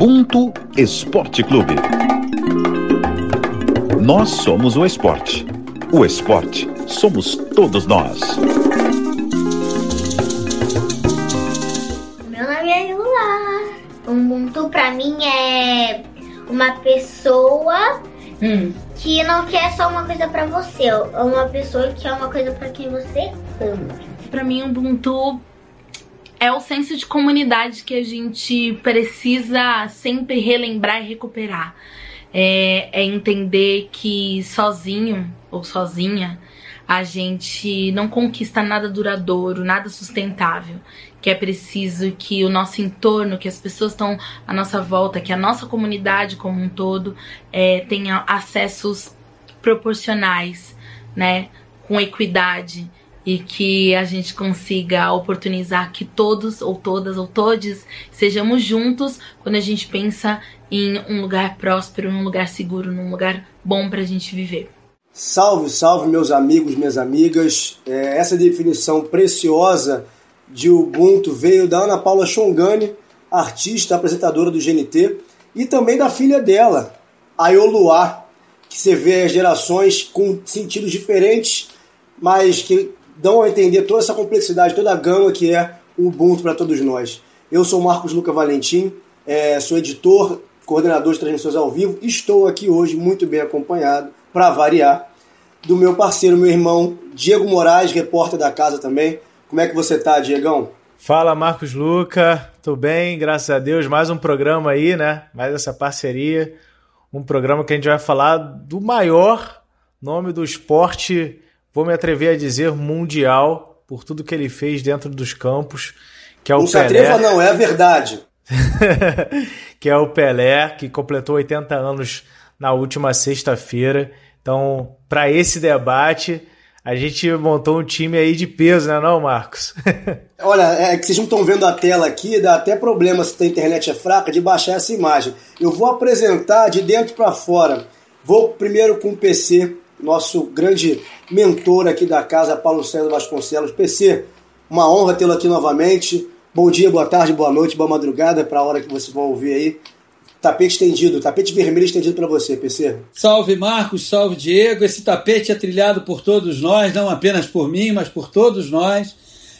Ubuntu Esporte Clube. Nós somos o esporte. O esporte somos todos nós. Meu nome é Lula. Ubuntu pra mim é uma pessoa Hum. que não quer só uma coisa pra você, é uma pessoa que quer uma coisa pra quem você ama. Pra mim, Ubuntu é o senso de comunidade que a gente precisa sempre relembrar e recuperar. É, é entender que sozinho ou sozinha a gente não conquista nada duradouro, nada sustentável. Que é preciso que o nosso entorno, que as pessoas estão à nossa volta, que a nossa comunidade como um todo é, tenha acessos proporcionais, né? Com equidade e que a gente consiga oportunizar que todos ou todas ou todes sejamos juntos quando a gente pensa em um lugar próspero, num lugar seguro, num lugar bom pra gente viver. Salve, salve, meus amigos, minhas amigas. É, essa definição preciosa de Ubuntu veio da Ana Paula Chongani, artista, apresentadora do GNT, e também da filha dela, a Ioluá, que você vê as gerações com sentidos diferentes, mas que dão a entender toda essa complexidade, toda a gama que é o Ubuntu para todos nós. Eu sou Marcos Luca Valentim, é, sou editor, coordenador de transmissões ao vivo, estou aqui hoje muito bem acompanhado, para variar, do meu parceiro, meu irmão Diego Moraes, repórter da casa também. Como é que você tá, Diegão? Fala, Marcos Luca. Tô bem, graças a Deus. Mais um programa aí, né? Mais essa parceria. Um programa que a gente vai falar do maior nome do esporte, vou me atrever a dizer, mundial, por tudo que ele fez dentro dos campos, que é o não Pelé. se atreva não, é a verdade. que é o Pelé, que completou 80 anos na última sexta-feira. Então, para esse debate, a gente montou um time aí de peso, né, não, Marcos? Olha, é que vocês não estão vendo a tela aqui, dá até problema se a internet é fraca de baixar essa imagem. Eu vou apresentar de dentro para fora. Vou primeiro com o PC, nosso grande mentor aqui da casa, Paulo César Vasconcelos. PC, uma honra tê-lo aqui novamente. Bom dia, boa tarde, boa noite, boa madrugada para a hora que vocês vão ouvir aí. Tapete estendido, tapete vermelho estendido para você, PC. Salve Marcos, salve Diego. Esse tapete é trilhado por todos nós, não apenas por mim, mas por todos nós,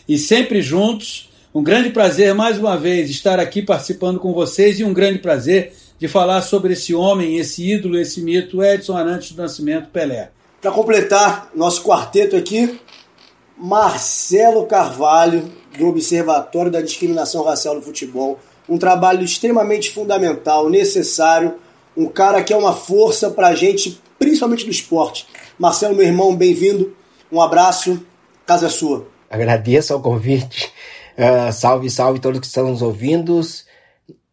e sempre juntos. Um grande prazer mais uma vez estar aqui participando com vocês e um grande prazer de falar sobre esse homem, esse ídolo, esse mito, Edson Arantes do Nascimento Pelé. Para completar nosso quarteto aqui, Marcelo Carvalho, do Observatório da Discriminação Racial no Futebol um trabalho extremamente fundamental, necessário, um cara que é uma força para a gente, principalmente do esporte. Marcelo, meu irmão, bem-vindo, um abraço, casa é sua. Agradeço ao convite, uh, salve, salve todos que estão nos ouvindo,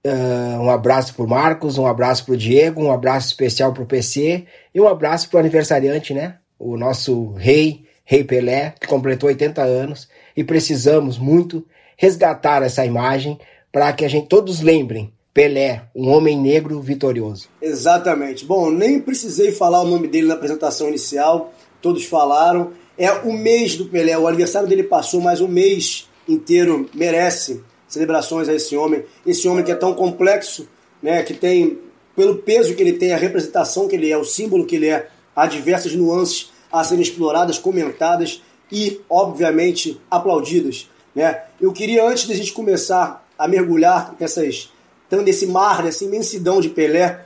uh, um abraço para Marcos, um abraço para o Diego, um abraço especial para o PC e um abraço para o aniversariante, né? O nosso rei, Rei Pelé, que completou 80 anos e precisamos muito resgatar essa imagem para que a gente todos lembrem Pelé, um homem negro vitorioso. Exatamente. Bom, nem precisei falar o nome dele na apresentação inicial, todos falaram. É o mês do Pelé, o aniversário dele passou, mas o mês inteiro merece celebrações a esse homem. Esse homem que é tão complexo, né, que tem, pelo peso que ele tem, a representação que ele é, o símbolo que ele é, há diversas nuances a serem exploradas, comentadas e, obviamente, aplaudidas. Né? Eu queria, antes da gente começar a mergulhar nessas, nesse mar, nessa imensidão de Pelé,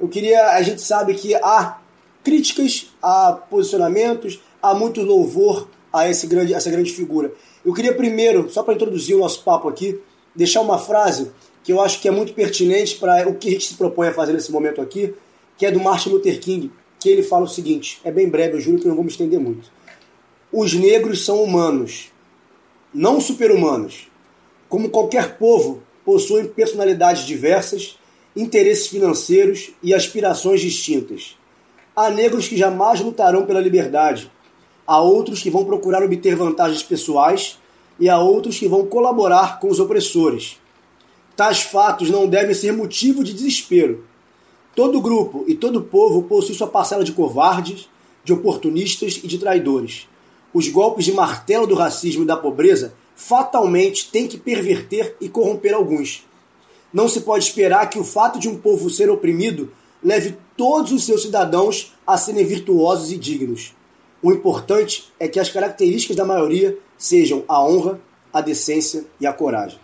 eu queria. A gente sabe que há críticas, há posicionamentos, há muito louvor a esse grande, essa grande figura. Eu queria primeiro, só para introduzir o nosso papo aqui, deixar uma frase que eu acho que é muito pertinente para o que a gente se propõe a fazer nesse momento aqui, que é do Martin Luther King, que ele fala o seguinte: é bem breve, eu juro que não vou me estender muito. Os negros são humanos, não super-humanos. Como qualquer povo, possuem personalidades diversas, interesses financeiros e aspirações distintas. Há negros que jamais lutarão pela liberdade, há outros que vão procurar obter vantagens pessoais e há outros que vão colaborar com os opressores. Tais fatos não devem ser motivo de desespero. Todo grupo e todo povo possui sua parcela de covardes, de oportunistas e de traidores. Os golpes de martelo do racismo e da pobreza fatalmente têm que perverter e corromper alguns. Não se pode esperar que o fato de um povo ser oprimido leve todos os seus cidadãos a serem virtuosos e dignos. O importante é que as características da maioria sejam a honra, a decência e a coragem.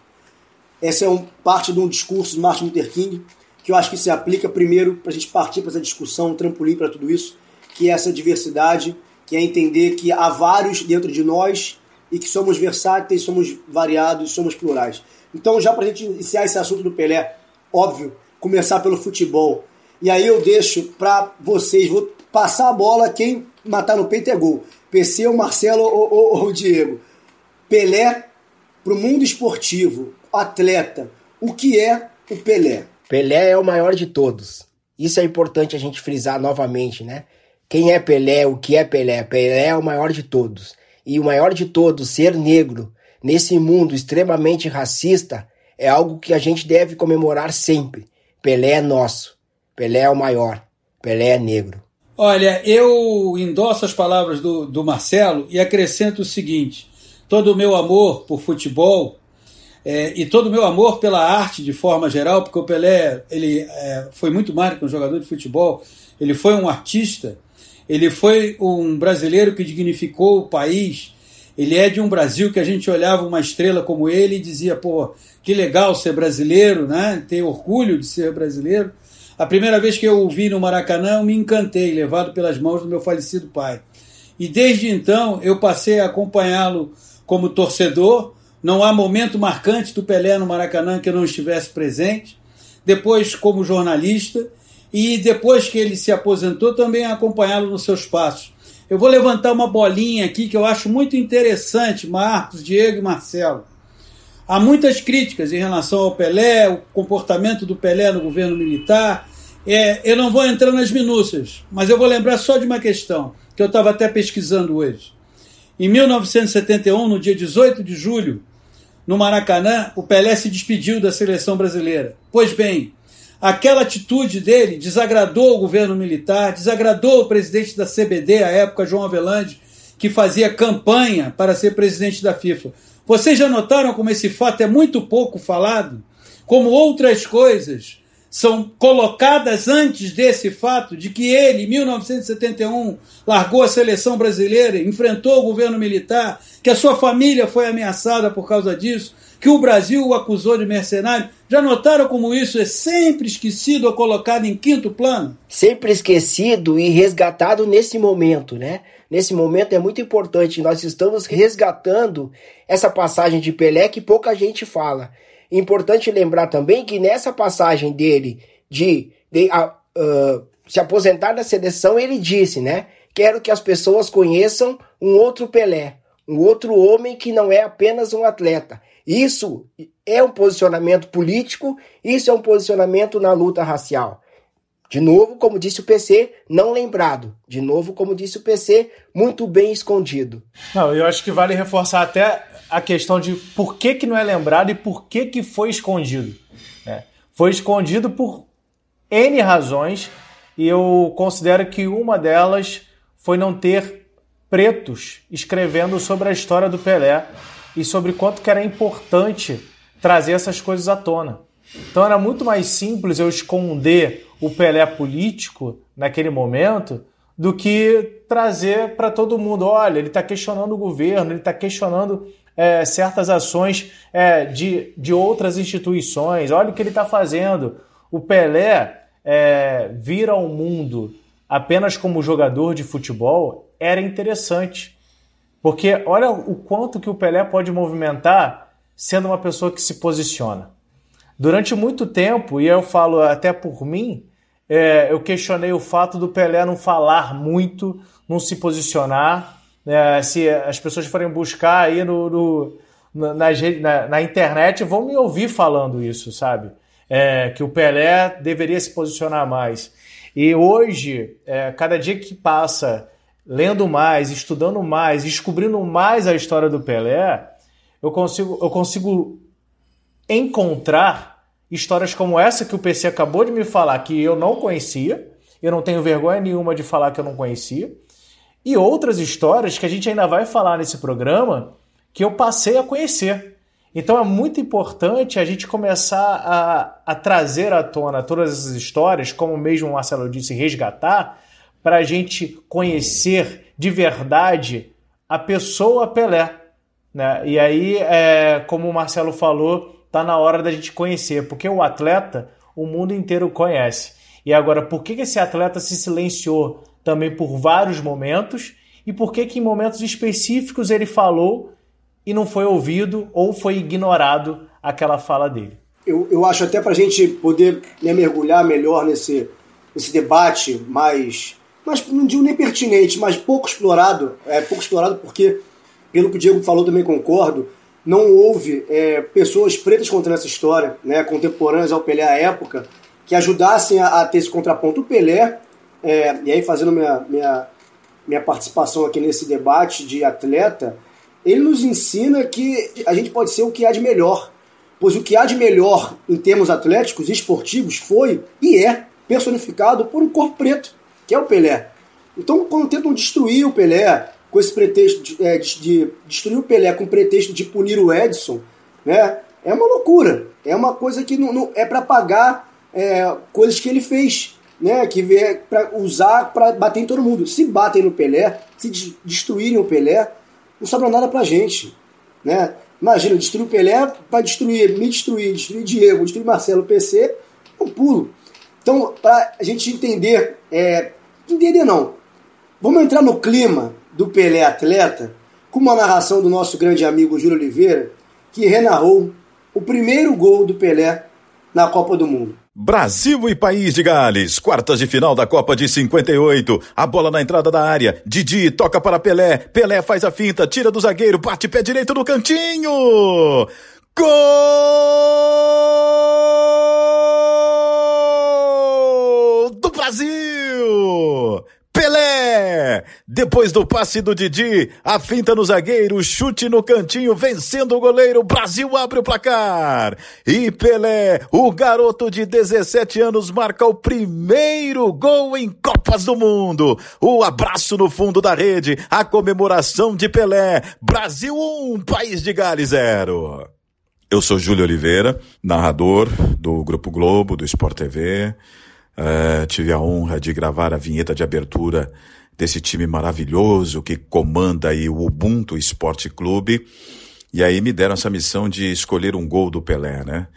Essa é um, parte de um discurso de Martin Luther King que eu acho que se aplica primeiro para a gente partir para essa discussão, um trampolim para tudo isso, que é essa diversidade, que é entender que há vários dentro de nós e que somos versáteis, somos variados, somos plurais. Então, já para a gente iniciar esse assunto do Pelé, óbvio, começar pelo futebol. E aí eu deixo para vocês, vou passar a bola, quem matar no peito é gol. PC, o Marcelo ou, ou, ou o Diego. Pelé para o mundo esportivo, atleta, o que é o Pelé? Pelé é o maior de todos. Isso é importante a gente frisar novamente, né? Quem é Pelé? O que é Pelé? Pelé é o maior de todos. E o maior de todos, ser negro, nesse mundo extremamente racista, é algo que a gente deve comemorar sempre. Pelé é nosso. Pelé é o maior. Pelé é negro. Olha, eu endosso as palavras do, do Marcelo e acrescento o seguinte: todo o meu amor por futebol é, e todo o meu amor pela arte de forma geral, porque o Pelé ele é, foi muito mais que um jogador de futebol, ele foi um artista, ele foi um brasileiro que dignificou o país. Ele é de um Brasil que a gente olhava uma estrela como ele e dizia, pô, que legal ser brasileiro, né? Ter orgulho de ser brasileiro. A primeira vez que eu o vi no Maracanã, eu me encantei, levado pelas mãos do meu falecido pai. E desde então eu passei a acompanhá-lo como torcedor. Não há momento marcante do Pelé no Maracanã que eu não estivesse presente. Depois, como jornalista, e depois que ele se aposentou, também acompanhá-lo nos seus passos. Eu vou levantar uma bolinha aqui que eu acho muito interessante, Marcos, Diego e Marcelo. Há muitas críticas em relação ao Pelé, o comportamento do Pelé no governo militar. É, eu não vou entrar nas minúcias, mas eu vou lembrar só de uma questão que eu estava até pesquisando hoje. Em 1971, no dia 18 de julho, no Maracanã, o Pelé se despediu da seleção brasileira. Pois bem, aquela atitude dele desagradou o governo militar, desagradou o presidente da CBD, à época, João Avelange, que fazia campanha para ser presidente da FIFA. Vocês já notaram como esse fato é muito pouco falado? Como outras coisas são colocadas antes desse fato de que ele, em 1971, largou a seleção brasileira, enfrentou o governo militar, que a sua família foi ameaçada por causa disso, que o Brasil o acusou de mercenário. Já notaram como isso é sempre esquecido ou colocado em quinto plano? Sempre esquecido e resgatado nesse momento, né? Nesse momento é muito importante. Nós estamos resgatando essa passagem de Pelé que pouca gente fala. Importante lembrar também que nessa passagem dele de, de uh, se aposentar da seleção, ele disse, né? Quero que as pessoas conheçam um outro Pelé, um outro homem que não é apenas um atleta. Isso é um posicionamento político, isso é um posicionamento na luta racial. De novo, como disse o PC, não lembrado. De novo, como disse o PC, muito bem escondido. Não, eu acho que vale reforçar até a questão de por que, que não é lembrado e por que, que foi escondido. É, foi escondido por N razões e eu considero que uma delas foi não ter pretos escrevendo sobre a história do Pelé e sobre quanto que era importante trazer essas coisas à tona. Então era muito mais simples eu esconder o Pelé político naquele momento do que trazer para todo mundo. Olha, ele está questionando o governo, ele está questionando é, certas ações é, de, de outras instituições. Olha o que ele está fazendo. O Pelé é, vir ao mundo apenas como jogador de futebol era interessante. Porque olha o quanto que o Pelé pode movimentar sendo uma pessoa que se posiciona. Durante muito tempo, e eu falo até por mim, é, eu questionei o fato do Pelé não falar muito, não se posicionar. É, se as pessoas forem buscar aí no, no na, na, na, internet, vão me ouvir falando isso, sabe? É, que o Pelé deveria se posicionar mais. E hoje, é, cada dia que passa, lendo mais, estudando mais, descobrindo mais a história do Pelé, eu consigo, eu consigo encontrar histórias como essa que o PC acabou de me falar, que eu não conhecia, eu não tenho vergonha nenhuma de falar que eu não conhecia, e outras histórias que a gente ainda vai falar nesse programa que eu passei a conhecer. Então é muito importante a gente começar a, a trazer à tona todas essas histórias, como mesmo o Marcelo disse, resgatar, para a gente conhecer de verdade a pessoa Pelé. Né? E aí, é, como o Marcelo falou, está na hora da gente conhecer, porque o atleta o mundo inteiro conhece. E agora, por que esse atleta se silenciou também por vários momentos e por que, que em momentos específicos ele falou e não foi ouvido ou foi ignorado aquela fala dele? Eu, eu acho até para a gente poder né, mergulhar melhor nesse, nesse debate mais, mais, não digo nem pertinente, mas pouco explorado, é pouco explorado porque, pelo que o Diego falou, também concordo, não houve é, pessoas pretas contando essa história, né, contemporâneas ao Pelé à época, que ajudassem a, a ter esse contraponto. O Pelé, é, e aí fazendo minha, minha, minha participação aqui nesse debate de atleta, ele nos ensina que a gente pode ser o que há de melhor. Pois o que há de melhor em termos atléticos e esportivos foi e é personificado por um corpo preto, que é o Pelé. Então, quando tentam destruir o Pelé, com esse pretexto de, é, de, de destruir o Pelé com o pretexto de punir o Edson, né, é uma loucura. É uma coisa que não, não é para pagar é, coisas que ele fez, né, que é para usar para bater em todo mundo. Se batem no Pelé, se destruírem o Pelé, não sobra nada pra gente. Né? Imagina, destruir o Pelé para destruir, me destruir, destruir Diego, destruir Marcelo, PC, é um pulo. Então, para a gente entender, é, entender não, vamos entrar no clima do Pelé atleta com uma narração do nosso grande amigo Júlio Oliveira, que renarrou o primeiro gol do Pelé na Copa do Mundo. Brasil e País de Gales, quartas de final da Copa de 58. A bola na entrada da área. Didi toca para Pelé. Pelé faz a finta, tira do zagueiro, bate pé direito no cantinho. Gol do Brasil! Pelé! Depois do passe do Didi, a finta no zagueiro, chute no cantinho, vencendo o goleiro, Brasil abre o placar. E Pelé, o garoto de 17 anos, marca o primeiro gol em Copas do Mundo. O abraço no fundo da rede, a comemoração de Pelé. Brasil 1, País de Gales 0. Eu sou Júlio Oliveira, narrador do Grupo Globo, do Sport TV. Uh, tive a honra de gravar a vinheta de abertura desse time maravilhoso que comanda aí o Ubuntu Esporte Clube. E aí me deram essa missão de escolher um gol do Pelé, né?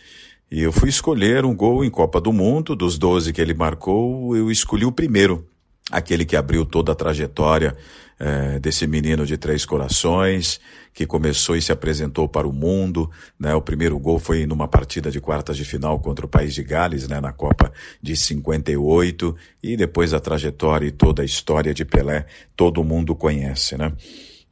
E eu fui escolher um gol em Copa do Mundo, dos 12 que ele marcou, eu escolhi o primeiro, aquele que abriu toda a trajetória é, desse menino de três corações, que começou e se apresentou para o mundo, né? O primeiro gol foi numa partida de quartas de final contra o País de Gales, né? Na Copa de 58, e depois a trajetória e toda a história de Pelé, todo mundo conhece, né?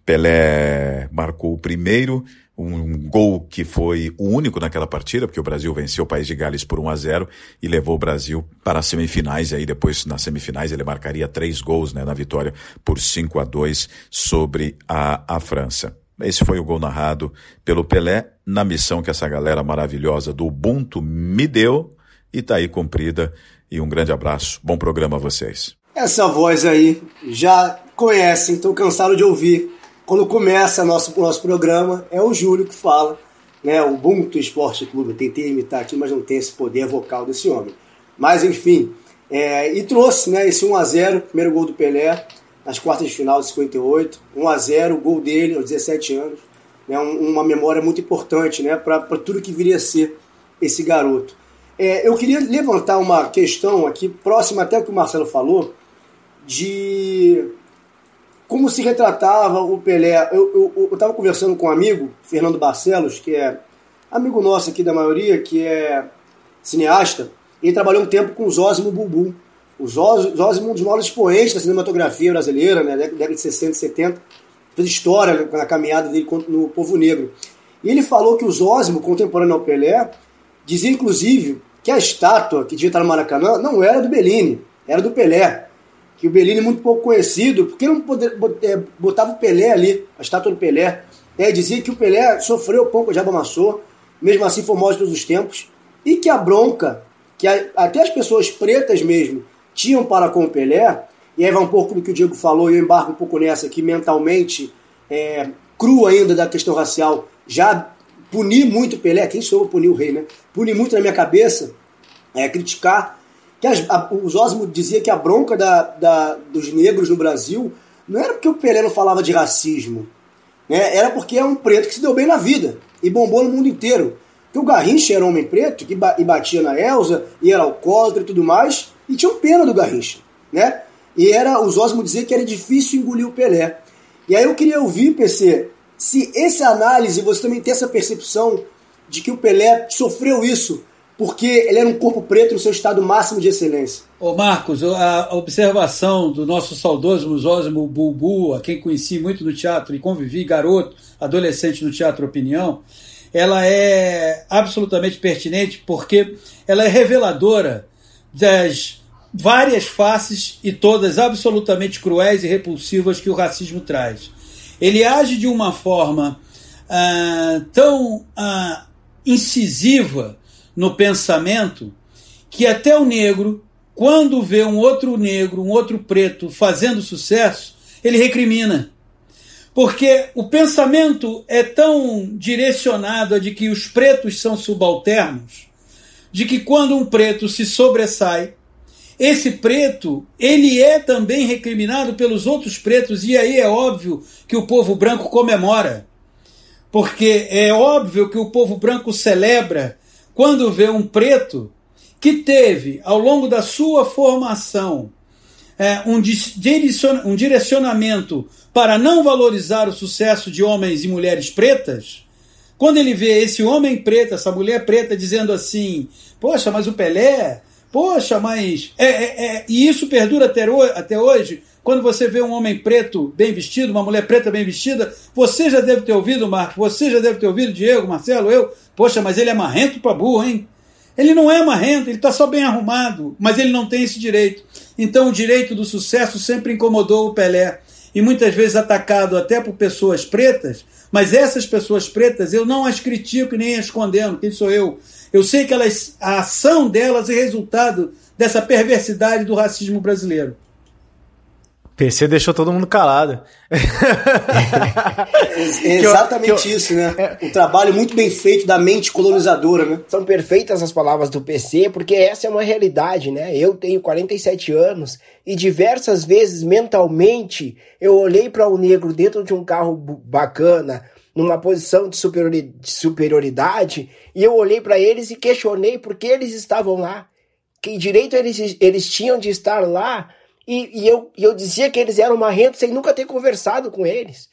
Pelé marcou o primeiro, um gol que foi o único naquela partida, porque o Brasil venceu o país de Gales por 1 a 0 e levou o Brasil para as semifinais. E aí depois, nas semifinais, ele marcaria três gols né, na vitória por 5 a 2 sobre a, a França. Esse foi o gol narrado pelo Pelé na missão que essa galera maravilhosa do Ubuntu me deu e tá aí cumprida. E um grande abraço. Bom programa a vocês. Essa voz aí já conhecem, estão cansados de ouvir quando começa nosso, nosso programa, é o Júlio que fala, né? O Ubuntu Esporte Clube. Eu tentei imitar aqui, mas não tem esse poder vocal desse homem. Mas enfim, é, e trouxe né, esse 1x0, primeiro gol do Pelé, nas quartas de final de 58. 1x0, o gol dele aos 17 anos. Né, uma memória muito importante né, para tudo que viria a ser esse garoto. É, eu queria levantar uma questão aqui, próxima até ao que o Marcelo falou, de como se retratava o Pelé. Eu estava conversando com um amigo, Fernando Barcelos, que é amigo nosso aqui da maioria, que é cineasta, e ele trabalhou um tempo com o Zósimo Bubu. O Zósimo, um dos maiores expoentes da cinematografia brasileira, né, década de 60 e 70, fez história na caminhada dele no povo negro. E ele falou que o Zósimo, contemporâneo ao Pelé, dizia inclusive que a estátua que devia estar no Maracanã não era do Bellini, era do Pelé que o Bellini muito pouco conhecido, porque não poder, é, botava o Pelé ali, a estátua do Pelé. É, dizia que o Pelé sofreu pão que o diabo amassou, mesmo assim foi de todos os tempos, e que a bronca, que até as pessoas pretas mesmo tinham para com o Pelé, e aí vai um pouco do que o Diego falou, e eu embarco um pouco nessa, que mentalmente, é, cru ainda da questão racial, já punir muito o Pelé, quem sou eu punir o rei, né? Punir muito na minha cabeça, é criticar. Que as, a, dizia que a bronca da, da, dos negros no Brasil não era porque o Pelé não falava de racismo, né? era porque é um preto que se deu bem na vida e bombou no mundo inteiro. Porque o Garrincha era um homem preto que ba e batia na Elza, e era alcoólatra e tudo mais, e tinha um pena do Garrincha, né? E era, o Zósimo dizia que era difícil engolir o Pelé. E aí eu queria ouvir, PC, se essa análise, você também tem essa percepção de que o Pelé sofreu isso porque ele era um corpo preto no seu estado máximo de excelência. Ô Marcos, a observação do nosso saudoso Musósimo Bulbu, a quem conheci muito no teatro e convivi garoto, adolescente no Teatro Opinião, ela é absolutamente pertinente porque ela é reveladora das várias faces e todas absolutamente cruéis e repulsivas que o racismo traz. Ele age de uma forma ah, tão ah, incisiva no pensamento que até o negro, quando vê um outro negro, um outro preto fazendo sucesso, ele recrimina. Porque o pensamento é tão direcionado a de que os pretos são subalternos, de que quando um preto se sobressai, esse preto, ele é também recriminado pelos outros pretos, e aí é óbvio que o povo branco comemora. Porque é óbvio que o povo branco celebra quando vê um preto que teve, ao longo da sua formação, é, um, um direcionamento para não valorizar o sucesso de homens e mulheres pretas, quando ele vê esse homem preto, essa mulher preta, dizendo assim: Poxa, mas o Pelé Poxa, mas. É, é, é, e isso perdura até, até hoje. Quando você vê um homem preto bem vestido, uma mulher preta bem vestida, você já deve ter ouvido, Marcos, você já deve ter ouvido, Diego, Marcelo, eu. Poxa, mas ele é marrento pra burro, hein? Ele não é marrento, ele está só bem arrumado, mas ele não tem esse direito. Então o direito do sucesso sempre incomodou o Pelé. E muitas vezes atacado até por pessoas pretas, mas essas pessoas pretas eu não as critico nem as condeno, quem sou eu? Eu sei que elas, a ação delas é resultado dessa perversidade do racismo brasileiro. PC deixou todo mundo calado. é exatamente que eu, isso, né? É, um trabalho muito bem feito da mente colonizadora, né? São perfeitas as palavras do PC, porque essa é uma realidade, né? Eu tenho 47 anos e diversas vezes mentalmente eu olhei para o um negro dentro de um carro bacana, numa posição de superioridade, e eu olhei para eles e questionei por que eles estavam lá, que direito eles, eles tinham de estar lá, e, e eu, e eu dizia que eles eram marrentos sem nunca ter conversado com eles.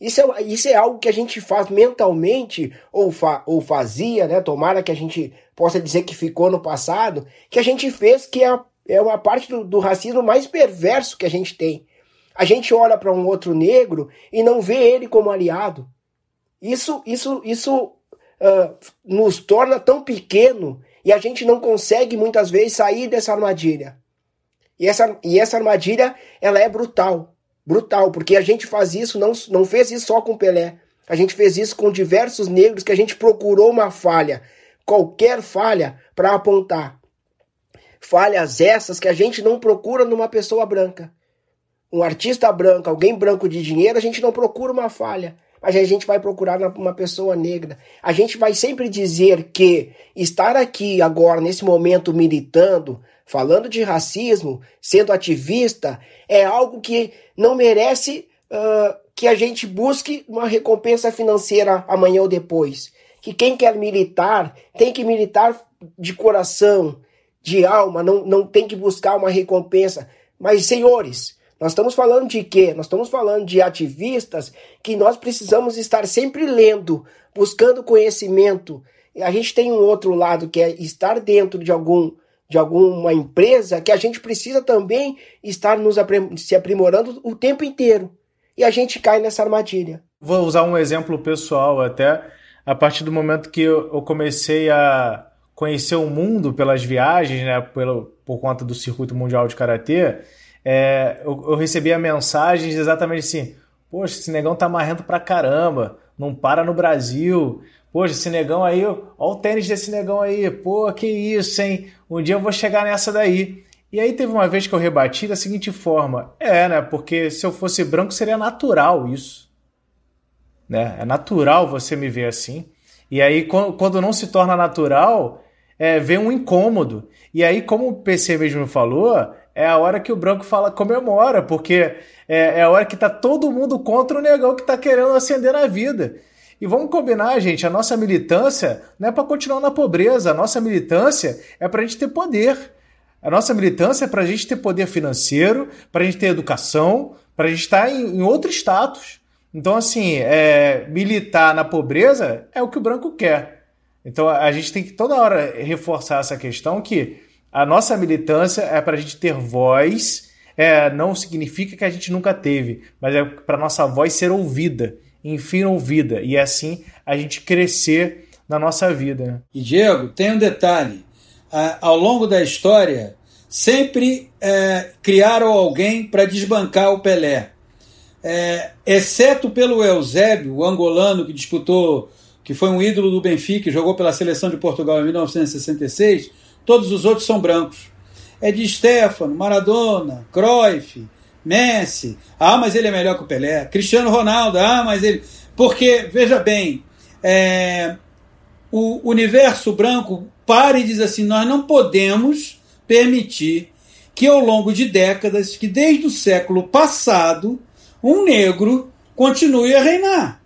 Isso é, isso é algo que a gente faz mentalmente, ou, fa, ou fazia, né? Tomara que a gente possa dizer que ficou no passado, que a gente fez, que é, é uma parte do, do racismo mais perverso que a gente tem. A gente olha para um outro negro e não vê ele como aliado. Isso, isso, isso uh, nos torna tão pequeno e a gente não consegue muitas vezes sair dessa armadilha. E essa, e essa armadilha ela é brutal, brutal, porque a gente faz isso, não, não fez isso só com Pelé. A gente fez isso com diversos negros que a gente procurou uma falha, qualquer falha para apontar. Falhas essas que a gente não procura numa pessoa branca. Um artista branco, alguém branco de dinheiro, a gente não procura uma falha mas a gente vai procurar uma pessoa negra. A gente vai sempre dizer que estar aqui agora, nesse momento, militando, falando de racismo, sendo ativista, é algo que não merece uh, que a gente busque uma recompensa financeira amanhã ou depois. Que quem quer militar tem que militar de coração, de alma, não, não tem que buscar uma recompensa. Mas, senhores, nós estamos falando de quê? Nós estamos falando de ativistas que nós precisamos estar sempre lendo, buscando conhecimento. E a gente tem um outro lado que é estar dentro de algum de alguma empresa que a gente precisa também estar nos se aprimorando o tempo inteiro. E a gente cai nessa armadilha. Vou usar um exemplo pessoal até. A partir do momento que eu comecei a conhecer o mundo pelas viagens, né, pelo, por conta do circuito mundial de karatê, é, eu, eu recebia mensagens exatamente assim: Poxa, esse negão tá marrendo pra caramba, não para no Brasil. Poxa, esse negão aí, ó o tênis desse negão aí, pô, que isso, hein? Um dia eu vou chegar nessa daí. E aí teve uma vez que eu rebati da seguinte forma: é, né? Porque se eu fosse branco seria natural isso. Né? É natural você me ver assim. E aí, quando não se torna natural, é, vem um incômodo. E aí, como o PC mesmo falou, é a hora que o branco fala comemora, porque é, é a hora que tá todo mundo contra o negão que tá querendo ascender na vida. E vamos combinar, gente, a nossa militância não é para continuar na pobreza, a nossa militância é para a gente ter poder. A nossa militância é para a gente ter poder financeiro, para a gente ter educação, para a gente estar em, em outro status. Então, assim, é, militar na pobreza é o que o branco quer. Então, a gente tem que toda hora reforçar essa questão que a nossa militância é para a gente ter voz, é, não significa que a gente nunca teve, mas é para nossa voz ser ouvida enfim ouvida e assim a gente crescer na nossa vida. Né? E Diego, tem um detalhe: ao longo da história, sempre é, criaram alguém para desbancar o Pelé. É, exceto pelo Eusébio, o angolano que disputou, que foi um ídolo do Benfica, jogou pela seleção de Portugal em 1966, todos os outros são brancos. É de Stefano, Maradona, Cruyff, Messi, ah, mas ele é melhor que o Pelé. Cristiano Ronaldo, ah, mas ele. Porque, veja bem, é... o universo branco para e diz assim: nós não podemos permitir que ao longo de décadas, que desde o século passado, um negro continue a reinar.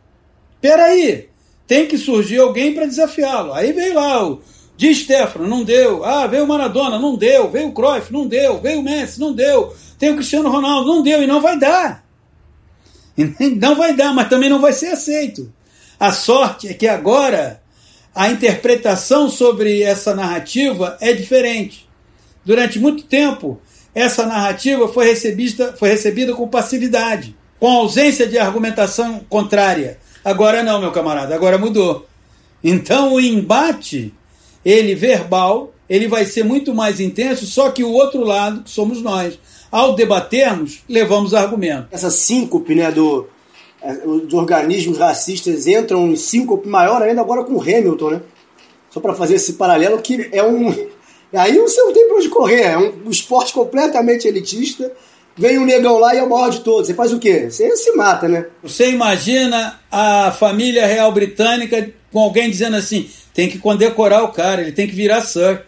Peraí, tem que surgir alguém para desafiá-lo. Aí veio lá o Di Stefano, não deu. Ah, veio o Maradona, não deu. Veio o Cruyff, não deu. Veio o Messi, não deu tem o Cristiano Ronaldo, não deu e não vai dar. Não vai dar, mas também não vai ser aceito. A sorte é que agora a interpretação sobre essa narrativa é diferente. Durante muito tempo, essa narrativa foi recebida, foi recebida com passividade, com ausência de argumentação contrária. Agora não, meu camarada, agora mudou. Então o embate, ele verbal, ele vai ser muito mais intenso, só que o outro lado, que somos nós, ao debatermos, levamos argumento. Essa síncope né, do, é, os organismos racistas entram em síncope maior ainda agora com Hamilton, né? Só para fazer esse paralelo, que é um. Aí você não tem para onde correr, é um, um esporte completamente elitista. Vem um negão lá e é o maior de todos. Você faz o quê? Você se mata, né? Você imagina a família real britânica com alguém dizendo assim: tem que condecorar o cara, ele tem que virar Sir.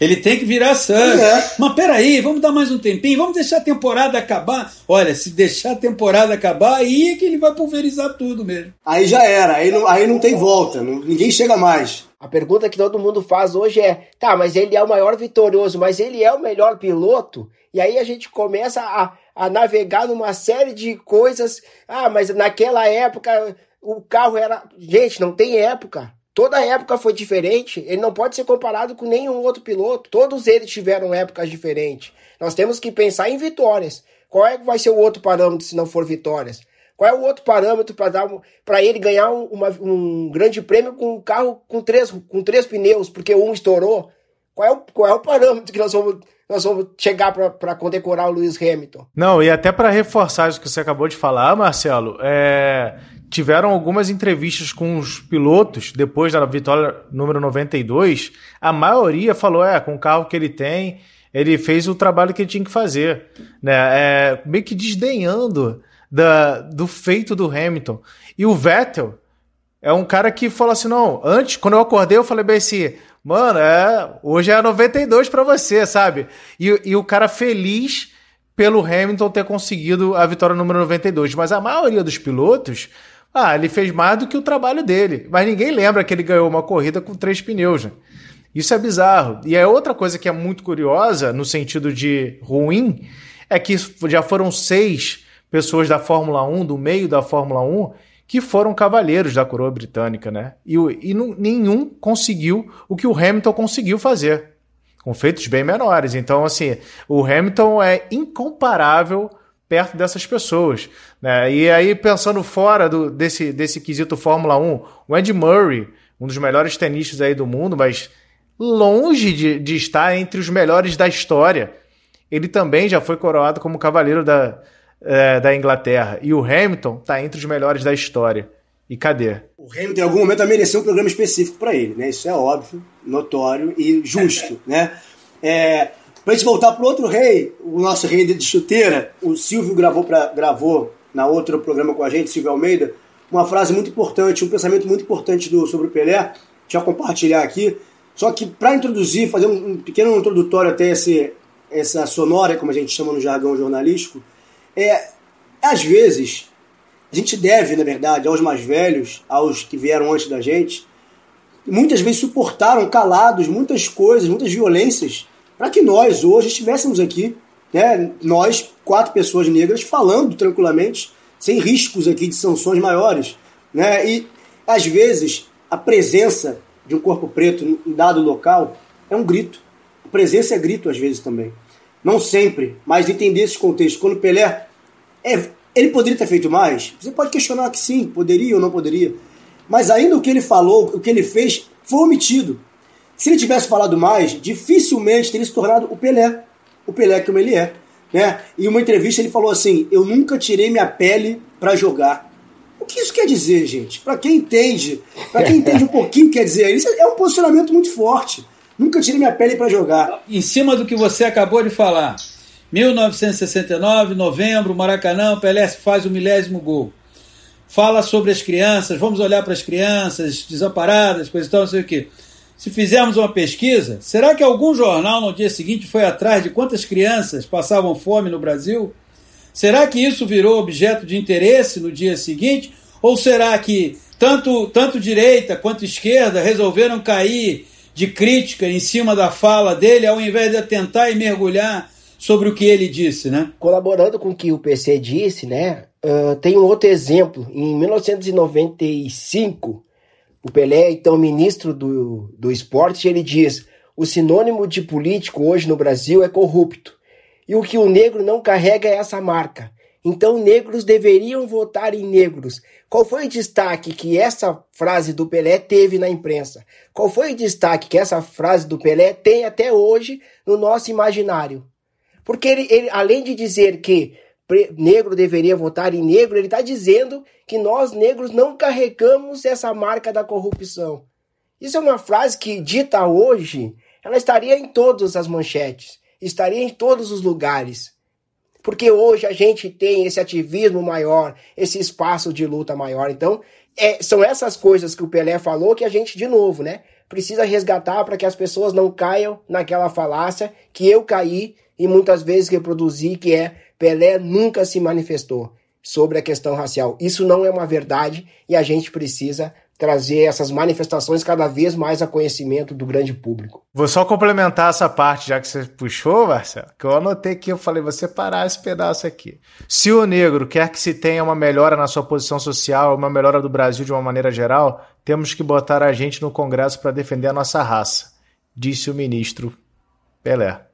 Ele tem que virar sangue. É. Mas peraí, vamos dar mais um tempinho, vamos deixar a temporada acabar. Olha, se deixar a temporada acabar, aí é que ele vai pulverizar tudo mesmo. Aí já era, aí não, aí não tem volta, não, ninguém chega mais. A pergunta que todo mundo faz hoje é: tá, mas ele é o maior vitorioso, mas ele é o melhor piloto? E aí a gente começa a, a navegar numa série de coisas. Ah, mas naquela época o carro era. Gente, não tem época. Toda época foi diferente, ele não pode ser comparado com nenhum outro piloto. Todos eles tiveram épocas diferentes. Nós temos que pensar em vitórias. Qual é que vai ser o outro parâmetro se não for vitórias? Qual é o outro parâmetro para dar para ele ganhar um, uma, um grande prêmio com um carro com três, com três pneus, porque um estourou? Qual é o, qual é o parâmetro que nós vamos, nós vamos chegar para condecorar o Lewis Hamilton? Não, e até para reforçar isso que você acabou de falar, Marcelo, é, tiveram algumas entrevistas com os pilotos depois da vitória número 92. A maioria falou: é, com o carro que ele tem, ele fez o trabalho que ele tinha que fazer. Né? É, meio que desdenhando da, do feito do Hamilton. E o Vettel é um cara que falou assim: não, antes, quando eu acordei, eu falei bem assim. Mano, é, hoje é 92 para você, sabe? E, e o cara feliz pelo Hamilton ter conseguido a vitória número 92. Mas a maioria dos pilotos ah, ele fez mais do que o trabalho dele. Mas ninguém lembra que ele ganhou uma corrida com três pneus. Né? Isso é bizarro. E é outra coisa que é muito curiosa, no sentido de ruim, é que já foram seis pessoas da Fórmula 1, do meio da Fórmula 1, que foram cavaleiros da coroa britânica, né? E, e nenhum conseguiu o que o Hamilton conseguiu fazer, com feitos bem menores. Então, assim, o Hamilton é incomparável perto dessas pessoas. Né? E aí, pensando fora do, desse, desse quesito Fórmula 1, o Ed Murray, um dos melhores tenistas aí do mundo, mas longe de, de estar entre os melhores da história. Ele também já foi coroado como cavaleiro da, é, da Inglaterra. E o Hamilton está entre os melhores da história. E cadê? O Hamilton em algum momento mereceu um programa específico para ele, né? Isso é óbvio, notório e justo, né? É, Pra gente voltar pro outro rei, o nosso rei de chuteira, o Silvio gravou, pra, gravou na outro programa com a gente, Silvio Almeida, uma frase muito importante, um pensamento muito importante do, sobre o Pelé, eu compartilhar aqui. Só que para introduzir, fazer um, um, pequeno introdutório até esse, essa sonora, como a gente chama no jargão jornalístico, é às vezes a gente deve, na verdade, aos mais velhos, aos que vieram antes da gente, muitas vezes suportaram calados muitas coisas, muitas violências, para que nós hoje estivéssemos aqui, né, nós, quatro pessoas negras, falando tranquilamente, sem riscos aqui de sanções maiores. Né? E, às vezes, a presença de um corpo preto em dado local é um grito. A presença é grito, às vezes, também. Não sempre, mas entender esse contexto. Quando Pelé. É, ele poderia ter feito mais? Você pode questionar que sim, poderia ou não poderia. Mas ainda o que ele falou, o que ele fez, foi omitido. Se ele tivesse falado mais, dificilmente teria se tornado o Pelé. O Pelé como ele é. Né? Em uma entrevista ele falou assim: Eu nunca tirei minha pele para jogar. O que isso quer dizer, gente? Para quem entende, para quem entende um pouquinho, quer dizer, isso é um posicionamento muito forte. Nunca tirei minha pele para jogar. Em cima do que você acabou de falar, 1969, novembro, Maracanã, Pelé faz o milésimo gol. Fala sobre as crianças, vamos olhar para as crianças desamparadas, coisa e tal, não sei o quê. Se fizermos uma pesquisa, será que algum jornal no dia seguinte foi atrás de quantas crianças passavam fome no Brasil? Será que isso virou objeto de interesse no dia seguinte? Ou será que tanto, tanto direita quanto esquerda resolveram cair de crítica em cima da fala dele, ao invés de tentar e mergulhar sobre o que ele disse, né? Colaborando com o que o PC disse, né? Uh, tem um outro exemplo. Em 1995, o Pelé, então ministro do, do esporte, ele diz: o sinônimo de político hoje no Brasil é corrupto. E o que o negro não carrega é essa marca. Então, negros deveriam votar em negros. Qual foi o destaque que essa frase do Pelé teve na imprensa? Qual foi o destaque que essa frase do Pelé tem até hoje no nosso imaginário? Porque ele, ele além de dizer que negro deveria votar em negro, ele está dizendo que nós negros não carregamos essa marca da corrupção. Isso é uma frase que, dita hoje, ela estaria em todas as manchetes, estaria em todos os lugares. Porque hoje a gente tem esse ativismo maior, esse espaço de luta maior. Então, é, são essas coisas que o Pelé falou que a gente, de novo, né, precisa resgatar para que as pessoas não caiam naquela falácia que eu caí e muitas vezes reproduzi, que é Pelé nunca se manifestou sobre a questão racial. Isso não é uma verdade e a gente precisa trazer essas manifestações cada vez mais a conhecimento do grande público. Vou só complementar essa parte, já que você puxou, Marcelo, que eu anotei aqui, eu falei, você parar esse pedaço aqui. Se o negro quer que se tenha uma melhora na sua posição social, uma melhora do Brasil de uma maneira geral, temos que botar a gente no Congresso para defender a nossa raça, disse o ministro Pelé.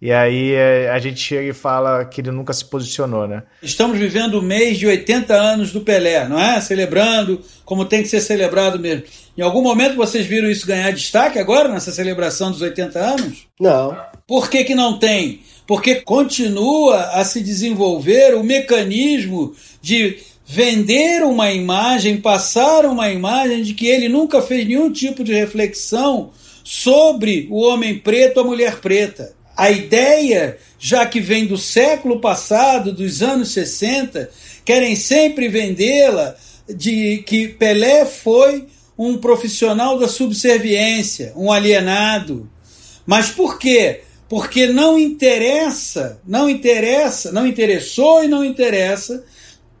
E aí é, a gente chega e fala que ele nunca se posicionou, né? Estamos vivendo o mês de 80 anos do Pelé, não é? Celebrando como tem que ser celebrado mesmo. Em algum momento vocês viram isso ganhar destaque agora, nessa celebração dos 80 anos? Não. Por que, que não tem? Porque continua a se desenvolver o mecanismo de vender uma imagem, passar uma imagem de que ele nunca fez nenhum tipo de reflexão sobre o homem preto, a mulher preta. A ideia, já que vem do século passado, dos anos 60, querem sempre vendê-la de que Pelé foi um profissional da subserviência, um alienado. Mas por quê? Porque não interessa, não interessa, não interessou e não interessa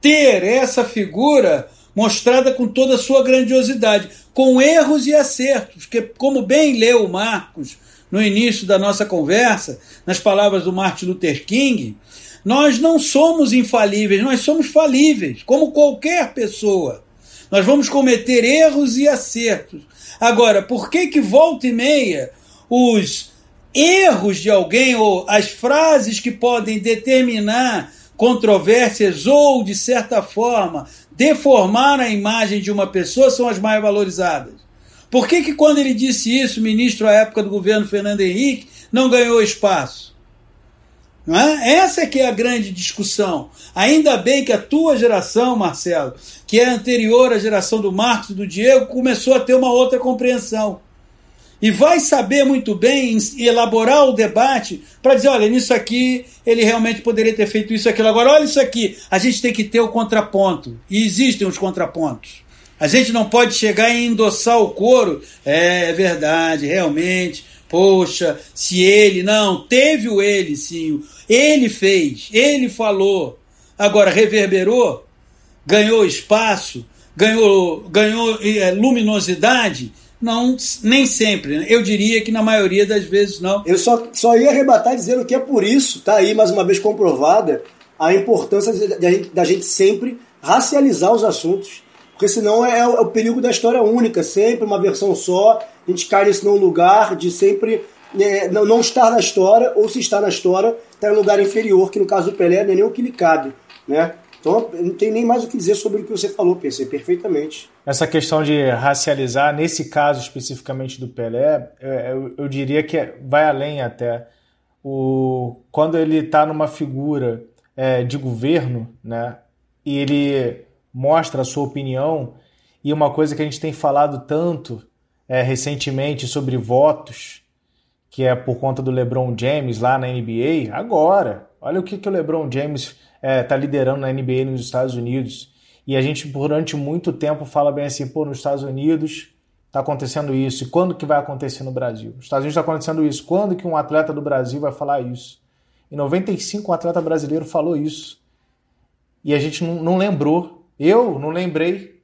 ter essa figura mostrada com toda a sua grandiosidade, com erros e acertos, que como bem leu Marcos no início da nossa conversa, nas palavras do Martin Luther King, nós não somos infalíveis, nós somos falíveis, como qualquer pessoa. Nós vamos cometer erros e acertos. Agora, por que que volta e meia os erros de alguém ou as frases que podem determinar controvérsias ou, de certa forma, deformar a imagem de uma pessoa são as mais valorizadas? Por que, que quando ele disse isso, o ministro à época do governo Fernando Henrique não ganhou espaço? É? Essa é que é a grande discussão. Ainda bem que a tua geração, Marcelo, que é anterior à geração do Marcos e do Diego, começou a ter uma outra compreensão. e vai saber muito bem elaborar o debate para dizer, olha, nisso aqui ele realmente poderia ter feito isso aquilo. Agora, olha isso aqui, a gente tem que ter o contraponto. E existem os contrapontos. A gente não pode chegar e endossar o coro. É, é verdade, realmente. Poxa, se ele. Não, teve o ele, sim. Ele fez, ele falou. Agora, reverberou, ganhou espaço, ganhou, ganhou é, luminosidade não, nem sempre. Né? Eu diria que na maioria das vezes não. Eu só, só ia arrebatar dizendo que é por isso, tá aí mais uma vez comprovada, a importância da gente, da gente sempre racializar os assuntos. Porque senão é, é, o perigo da história única, sempre uma versão só, a gente cai nesse não lugar de sempre é, não, não estar na história, ou se está na história, está em um lugar inferior, que no caso do Pelé não é nem o que lhe cabe. Né? Então, não tem nem mais o que dizer sobre o que você falou, pensei perfeitamente. Essa questão de racializar, nesse caso especificamente do Pelé, é, eu, eu diria que é, vai além até. O, quando ele está numa figura é, de governo, né, e ele mostra a sua opinião, e uma coisa que a gente tem falado tanto é, recentemente sobre votos, que é por conta do LeBron James lá na NBA, agora, olha o que, que o LeBron James está é, tá liderando na NBA nos Estados Unidos. E a gente, durante muito tempo, fala bem assim, pô, nos Estados Unidos está acontecendo isso. E quando que vai acontecer no Brasil? Nos Estados Unidos está acontecendo isso. Quando que um atleta do Brasil vai falar isso? Em 95, um atleta brasileiro falou isso. E a gente não, não lembrou. Eu não lembrei,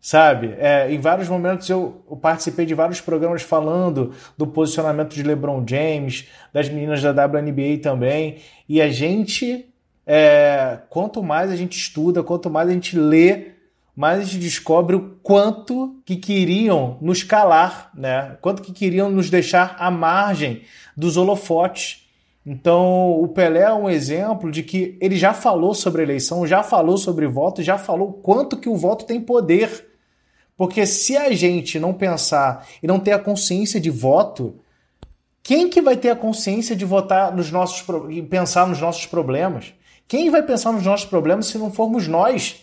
sabe? É, em vários momentos eu, participei de vários programas falando do posicionamento de LeBron James, das meninas da WNBA também. E a gente é, quanto mais a gente estuda, quanto mais a gente lê, mais a gente descobre o quanto que queriam nos calar, né? Quanto que queriam nos deixar à margem dos holofotes. Então, o Pelé é um exemplo de que ele já falou sobre eleição, já falou sobre voto, já falou quanto que o voto tem poder. Porque se a gente não pensar e não ter a consciência de voto, quem que vai ter a consciência de votar nos nossos e pensar nos nossos problemas? Quem vai pensar nos nossos problemas se não formos nós?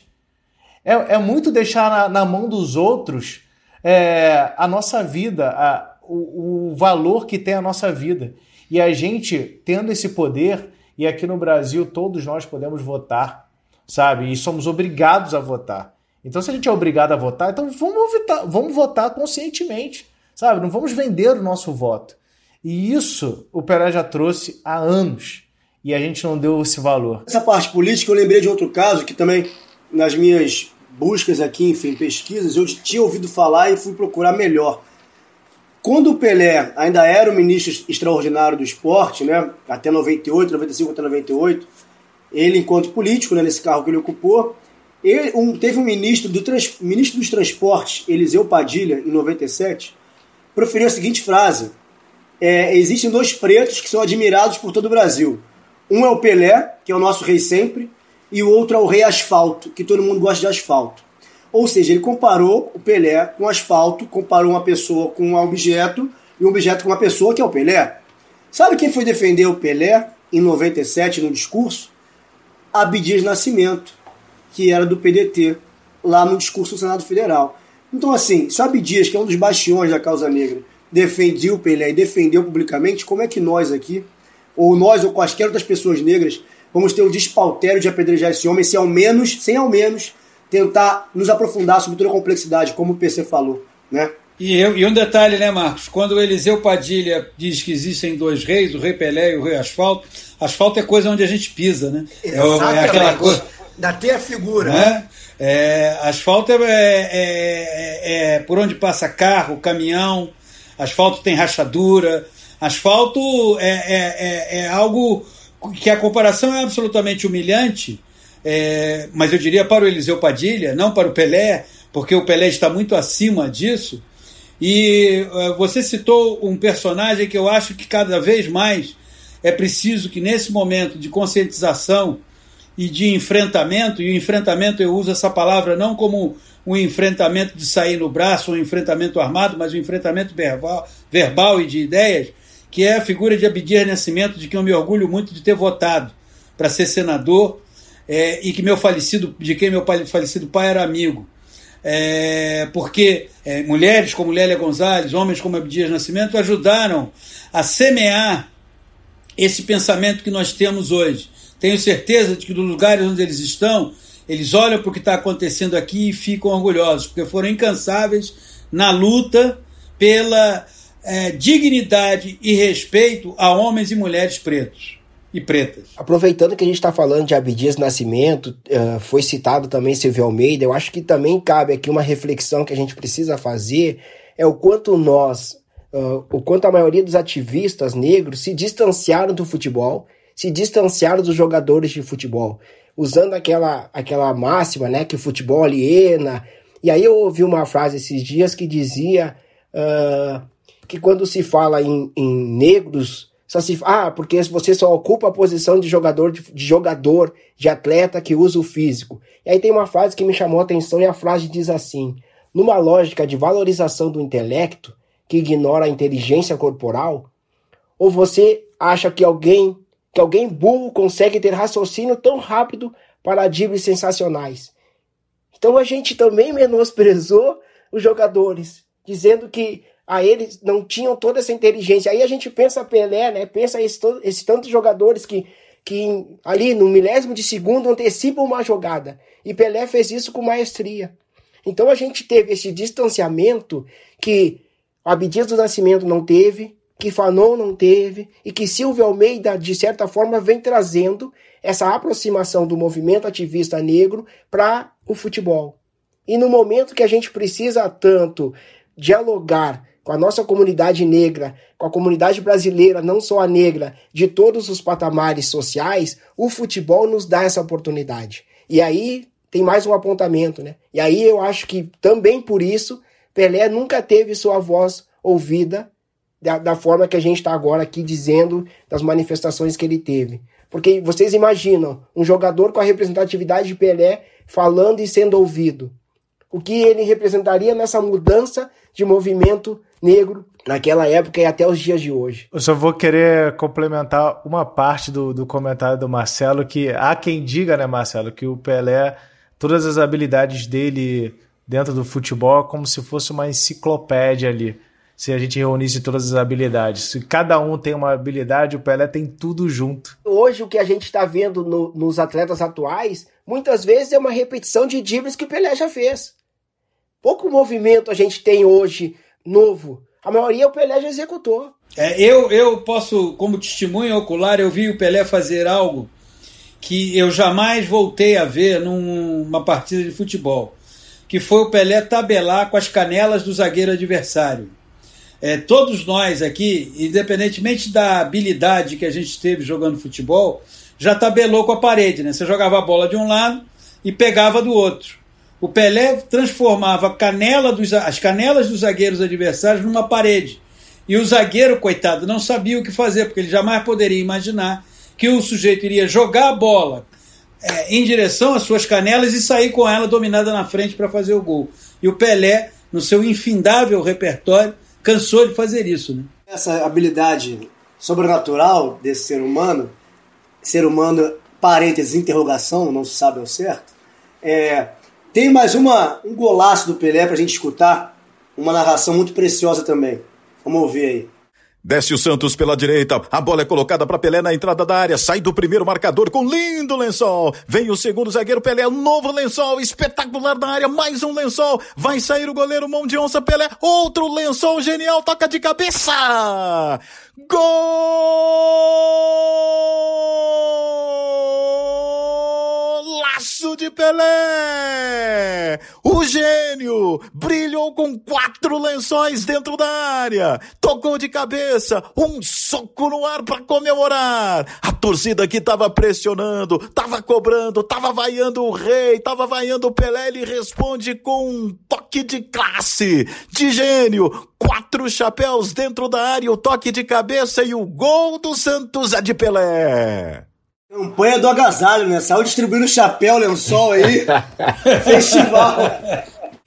É, é muito deixar na, na, mão dos outros é, a nossa vida, a, o, o valor que tem a nossa vida. E a gente, tendo esse poder, e aqui no Brasil todos nós podemos votar, sabe? E somos obrigados a votar. Então, se a gente é obrigado a votar, então vamos votar, vamos votar conscientemente, sabe? Não vamos vender o nosso voto. E isso o Pelé já trouxe há anos e a gente não deu esse valor. Essa parte política, eu lembrei de outro caso que também, nas minhas buscas aqui, enfim, pesquisas, eu tinha ouvido falar e fui procurar melhor. Quando o Pelé ainda era o ministro extraordinário do esporte, né, até 98, 95 até 98, ele, enquanto político, né, nesse carro que ele ocupou, ele, um, teve um ministro, do trans, ministro dos Transportes, Eliseu Padilha, em 97, proferiu a seguinte frase: é, Existem dois pretos que são admirados por todo o Brasil um é o Pelé, que é o nosso rei sempre, e o outro é o rei asfalto, que todo mundo gosta de asfalto. Ou seja, ele comparou o Pelé com asfalto, comparou uma pessoa com um objeto e um objeto com uma pessoa, que é o Pelé. Sabe quem foi defender o Pelé em 97 no discurso? Abdias Nascimento, que era do PDT, lá no discurso do Senado Federal. Então, assim, se Abdias, que é um dos bastiões da causa negra, defendia o Pelé e defendeu publicamente, como é que nós aqui ou nós ou quaisquer outras pessoas negras, vamos ter o despautério de apedrejar esse homem sem ao menos, sem ao menos tentar nos aprofundar sobre toda a complexidade, como o PC falou, né? E, eu, e um detalhe, né, Marcos? Quando o Eliseu Padilha diz que existem dois reis, o rei Pelé e o rei Asfalto, asfalto é coisa onde a gente pisa, né? É, é aquela coisa. Dá ter a figura. Né? É, asfalto é, é, é, é, por onde passa carro, caminhão, asfalto tem rachadura, Asfalto é, é, é, é algo que a comparação é absolutamente humilhante, é, mas eu diria para o Eliseu Padilha, não para o Pelé, porque o Pelé está muito acima disso. E é, você citou um personagem que eu acho que cada vez mais é preciso que nesse momento de conscientização e de enfrentamento, e o enfrentamento eu uso essa palavra não como um enfrentamento de sair no braço, um enfrentamento armado, mas um enfrentamento verbal, verbal e de ideias, que é a figura de Abdias Nascimento, de quem eu me orgulho muito de ter votado para ser senador é, e que meu falecido, de quem meu falecido pai era amigo. é, porque é, mulheres como Lélia Gonzalez, homens como Abdias Nascimento ajudaram a semear esse pensamento que nós temos hoje. Tenho certeza de que dos lugares onde eles estão, eles olham para o que está acontecendo aqui e ficam orgulhosos, porque foram incansáveis na luta pela é, dignidade e respeito a homens e mulheres pretos e pretas. Aproveitando que a gente está falando de Abdias Nascimento, uh, foi citado também Silvio Almeida, eu acho que também cabe aqui uma reflexão que a gente precisa fazer, é o quanto nós, uh, o quanto a maioria dos ativistas negros se distanciaram do futebol, se distanciaram dos jogadores de futebol, usando aquela, aquela máxima, né, que o futebol aliena. E aí eu ouvi uma frase esses dias que dizia uh, que quando se fala em, em negros, só se ah, porque você só ocupa a posição de jogador, de, de, jogador, de atleta que usa o físico. E aí tem uma frase que me chamou a atenção e a frase diz assim: numa lógica de valorização do intelecto que ignora a inteligência corporal, ou você acha que alguém que alguém burro consegue ter raciocínio tão rápido para dribles sensacionais. Então a gente também menosprezou os jogadores, dizendo que a eles não tinham toda essa inteligência. Aí a gente pensa Pelé, né? Pensa esses esse tantos jogadores que, que ali no milésimo de segundo antecipam uma jogada. E Pelé fez isso com maestria. Então a gente teve esse distanciamento que Abdias do Nascimento não teve, que Fanon não teve e que Silvio Almeida, de certa forma, vem trazendo essa aproximação do movimento ativista negro para o futebol. E no momento que a gente precisa tanto dialogar com a nossa comunidade negra, com a comunidade brasileira, não só a negra, de todos os patamares sociais, o futebol nos dá essa oportunidade. E aí tem mais um apontamento, né? E aí eu acho que também por isso Pelé nunca teve sua voz ouvida da, da forma que a gente está agora aqui dizendo das manifestações que ele teve. Porque vocês imaginam um jogador com a representatividade de Pelé falando e sendo ouvido. O que ele representaria nessa mudança de movimento negro naquela época e até os dias de hoje. Eu só vou querer complementar uma parte do, do comentário do Marcelo, que há quem diga, né, Marcelo, que o Pelé, todas as habilidades dele dentro do futebol, é como se fosse uma enciclopédia ali se a gente reunisse todas as habilidades. Se cada um tem uma habilidade, o Pelé tem tudo junto. Hoje, o que a gente está vendo no, nos atletas atuais, muitas vezes é uma repetição de dribles que o Pelé já fez. Pouco movimento a gente tem hoje novo. A maioria o Pelé já executou. É, eu, eu posso, como testemunho ocular, eu vi o Pelé fazer algo que eu jamais voltei a ver numa partida de futebol, que foi o Pelé tabelar com as canelas do zagueiro adversário é, todos nós aqui, independentemente da habilidade que a gente teve jogando futebol, já tabelou com a parede, né? Você jogava a bola de um lado e pegava do outro. O Pelé transformava canela dos, as canelas dos zagueiros adversários numa parede. E o zagueiro, coitado, não sabia o que fazer, porque ele jamais poderia imaginar que o sujeito iria jogar a bola é, em direção às suas canelas e sair com ela dominada na frente para fazer o gol. E o Pelé, no seu infindável repertório, cansou de fazer isso. Né? Essa habilidade sobrenatural desse ser humano, ser humano, parênteses, interrogação, não se sabe ao certo, é, tem mais uma, um golaço do Pelé para a gente escutar, uma narração muito preciosa também. Vamos ouvir aí. Desce o Santos pela direita. A bola é colocada para Pelé na entrada da área. Sai do primeiro marcador com lindo lençol. Vem o segundo zagueiro Pelé. Novo lençol. Espetacular na área. Mais um lençol. Vai sair o goleiro mão de onça Pelé. Outro lençol genial. Toca de cabeça. Golaço de Pelé! O gênio brilhou com quatro lençóis dentro da área. Tocou de cabeça, um soco no ar para comemorar. A torcida que estava pressionando, estava cobrando, estava vaiando o rei, estava vaiando o Pelé. Ele responde com um toque de classe, de gênio. Quatro chapéus dentro da área, o toque de cabeça e o gol do Santos é de Pelé. Campanha do agasalho, né? Saiu distribuindo chapéu, lençol aí. Festival.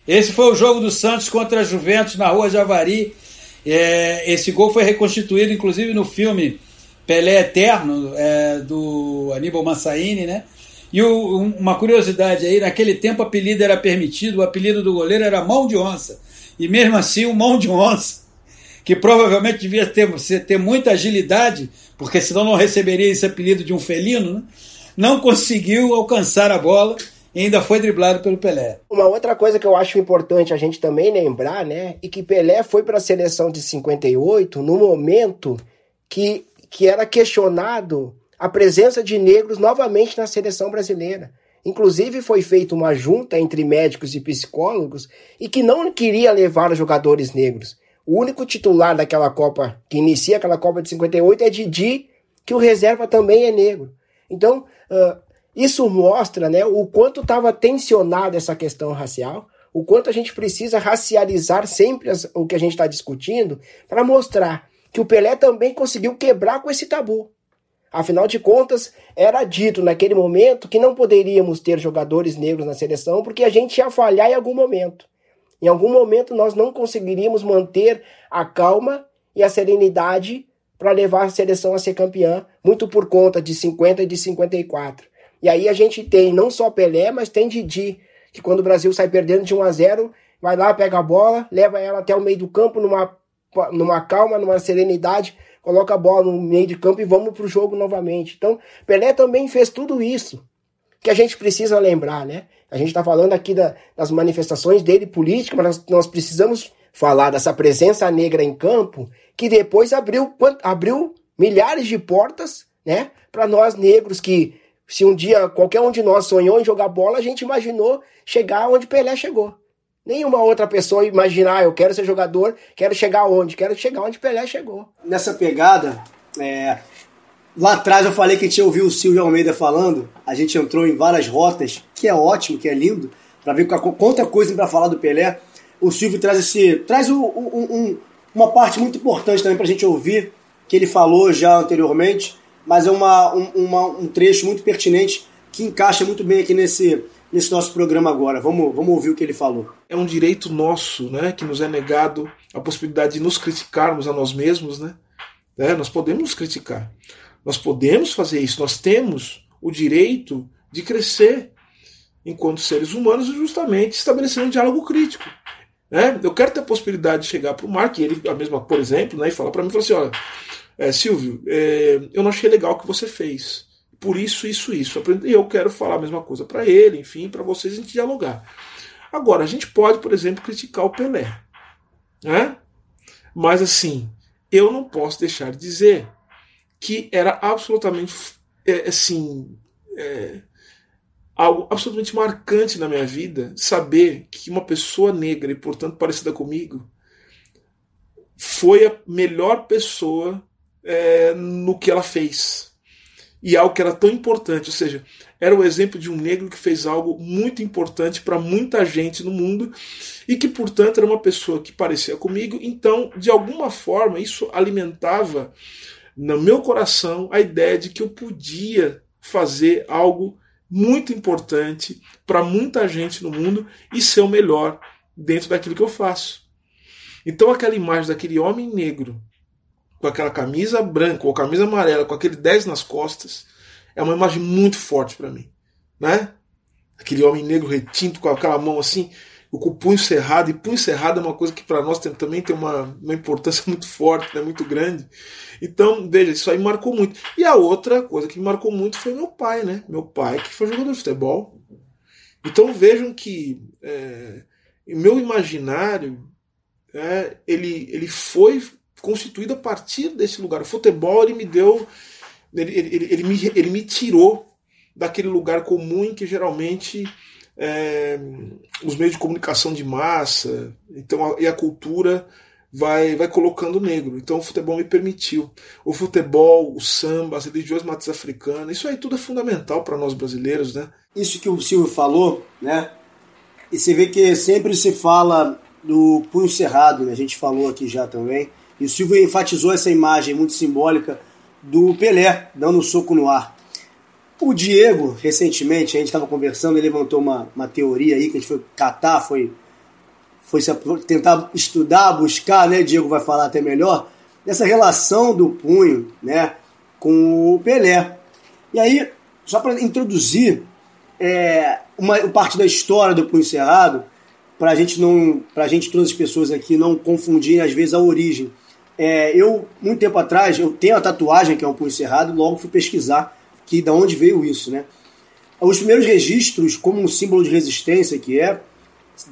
Esse foi o jogo do Santos contra a Juventus na rua Javari. É, esse gol foi reconstituído, inclusive, no filme Pelé Eterno, é, do Aníbal Massaini, né? E o, uma curiosidade aí, naquele tempo o apelido era permitido, o apelido do goleiro era mão de onça. E mesmo assim, o mão de onça, que provavelmente devia ter, ter muita agilidade, porque senão não receberia esse apelido de um felino, né? não conseguiu alcançar a bola e ainda foi driblado pelo Pelé. Uma outra coisa que eu acho importante a gente também lembrar, né, e que Pelé foi para a seleção de 58 no momento que, que era questionado a presença de negros novamente na seleção brasileira. Inclusive foi feita uma junta entre médicos e psicólogos e que não queria levar os jogadores negros. O único titular daquela Copa, que inicia aquela Copa de 58, é Didi, que o reserva também é negro. Então, uh, isso mostra né, o quanto estava tensionada essa questão racial, o quanto a gente precisa racializar sempre as, o que a gente está discutindo, para mostrar que o Pelé também conseguiu quebrar com esse tabu. Afinal de contas, era dito naquele momento que não poderíamos ter jogadores negros na seleção porque a gente ia falhar em algum momento. Em algum momento nós não conseguiríamos manter a calma e a serenidade para levar a seleção a ser campeã, muito por conta de 50 e de 54. E aí a gente tem não só Pelé, mas tem Didi, que quando o Brasil sai perdendo de 1 a 0 vai lá, pega a bola, leva ela até o meio do campo numa, numa calma, numa serenidade, coloca a bola no meio de campo e vamos para o jogo novamente. Então, Pelé também fez tudo isso que a gente precisa lembrar, né? A gente está falando aqui da, das manifestações dele políticas, mas nós, nós, precisamos falar dessa presença negra em campo que depois abriu, abriu milhares de portas, né? Para nós negros que se um dia qualquer um de nós sonhou em jogar bola, a gente imaginou chegar onde Pelé chegou. Nenhuma outra pessoa imaginar, ah, eu quero ser jogador, quero chegar onde? Quero chegar onde Pelé chegou. Nessa pegada, é, lá atrás eu falei que a gente ouviu o Silvio Almeida falando, a gente entrou em várias rotas, que é ótimo, que é lindo, para ver quanta coisa para falar do Pelé. O Silvio traz esse traz um, um, uma parte muito importante também para a gente ouvir, que ele falou já anteriormente, mas é uma, um, uma, um trecho muito pertinente que encaixa muito bem aqui nesse, nesse nosso programa agora. Vamos, vamos ouvir o que ele falou. É um direito nosso, né, que nos é negado a possibilidade de nos criticarmos a nós mesmos, né? É, nós podemos nos criticar. Nós podemos fazer isso. Nós temos o direito de crescer enquanto seres humanos justamente estabelecendo um diálogo crítico. Né? Eu quero ter a possibilidade de chegar para o Mark, ele, a mesma, por exemplo, né, e falar para mim, falar assim, olha, é, Silvio, é, eu não achei legal o que você fez. Por isso, isso, isso. E eu quero falar a mesma coisa para ele, enfim, para vocês a gente dialogar. Agora, a gente pode, por exemplo, criticar o Pelé. Né? Mas assim, eu não posso deixar de dizer que era absolutamente é, assim. É, algo absolutamente marcante na minha vida saber que uma pessoa negra e, portanto, parecida comigo foi a melhor pessoa é, no que ela fez. E algo que era tão importante, ou seja, era o exemplo de um negro que fez algo muito importante para muita gente no mundo e que, portanto, era uma pessoa que parecia comigo. Então, de alguma forma, isso alimentava no meu coração a ideia de que eu podia fazer algo muito importante para muita gente no mundo e ser o melhor dentro daquilo que eu faço. Então, aquela imagem daquele homem negro com aquela camisa branca ou camisa amarela, com aquele 10 nas costas, é uma imagem muito forte para mim, né? Aquele homem negro retinto com aquela mão assim, o punho cerrado, e punho cerrado é uma coisa que para nós tem, também tem uma, uma importância muito forte, né, muito grande. Então, veja, isso aí marcou muito. E a outra coisa que me marcou muito foi meu pai, né? Meu pai, que foi jogador de futebol. Então vejam que é, meu imaginário, é, ele, ele foi constituído a partir desse lugar. O futebol ele me deu, ele, ele, ele, me, ele me tirou daquele lugar comum em que geralmente é, os meios de comunicação de massa então a, e a cultura vai, vai colocando negro. Então o futebol me permitiu. O futebol, o samba, as religiões matas africanas, isso aí tudo é fundamental para nós brasileiros, né? Isso que o Silvio falou, né? E você vê que sempre se fala do punho cerrado, né? A gente falou aqui já também. E o Silvio enfatizou essa imagem muito simbólica do Pelé dando um soco no ar. O Diego, recentemente, a gente estava conversando, ele levantou uma, uma teoria aí que a gente foi catar, foi, foi tentar estudar, buscar, né? Diego vai falar até melhor, dessa relação do punho né, com o Pelé. E aí, só para introduzir é, uma parte da história do Punho Cerrado, para a gente não, para gente todas as pessoas aqui não confundirem às vezes a origem. É, eu muito tempo atrás eu tenho a tatuagem que é o Punho Cerrado, logo fui pesquisar que da onde veio isso, né? Os primeiros registros como um símbolo de resistência que é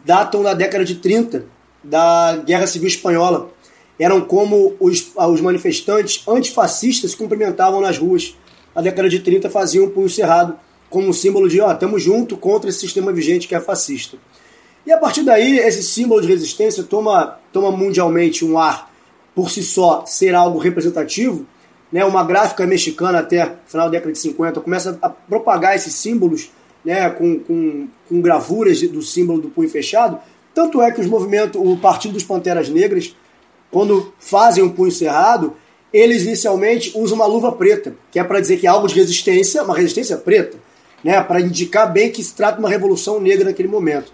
datam da década de 30 da Guerra Civil Espanhola. Eram como os, os manifestantes antifascistas se cumprimentavam nas ruas. Na década de 30 faziam um punho cerrado como um símbolo de, ó, estamos junto contra esse sistema vigente que é fascista. E a partir daí, esse símbolo de resistência toma, toma mundialmente um ar por si só ser algo representativo. Né? Uma gráfica mexicana até final da década de 50 começa a propagar esses símbolos né, com, com, com gravuras do símbolo do punho fechado. Tanto é que os movimentos, o Partido dos Panteras Negras, quando fazem um punho cerrado, eles inicialmente usam uma luva preta, que é para dizer que é algo de resistência, uma resistência preta, né, para indicar bem que se trata de uma revolução negra naquele momento.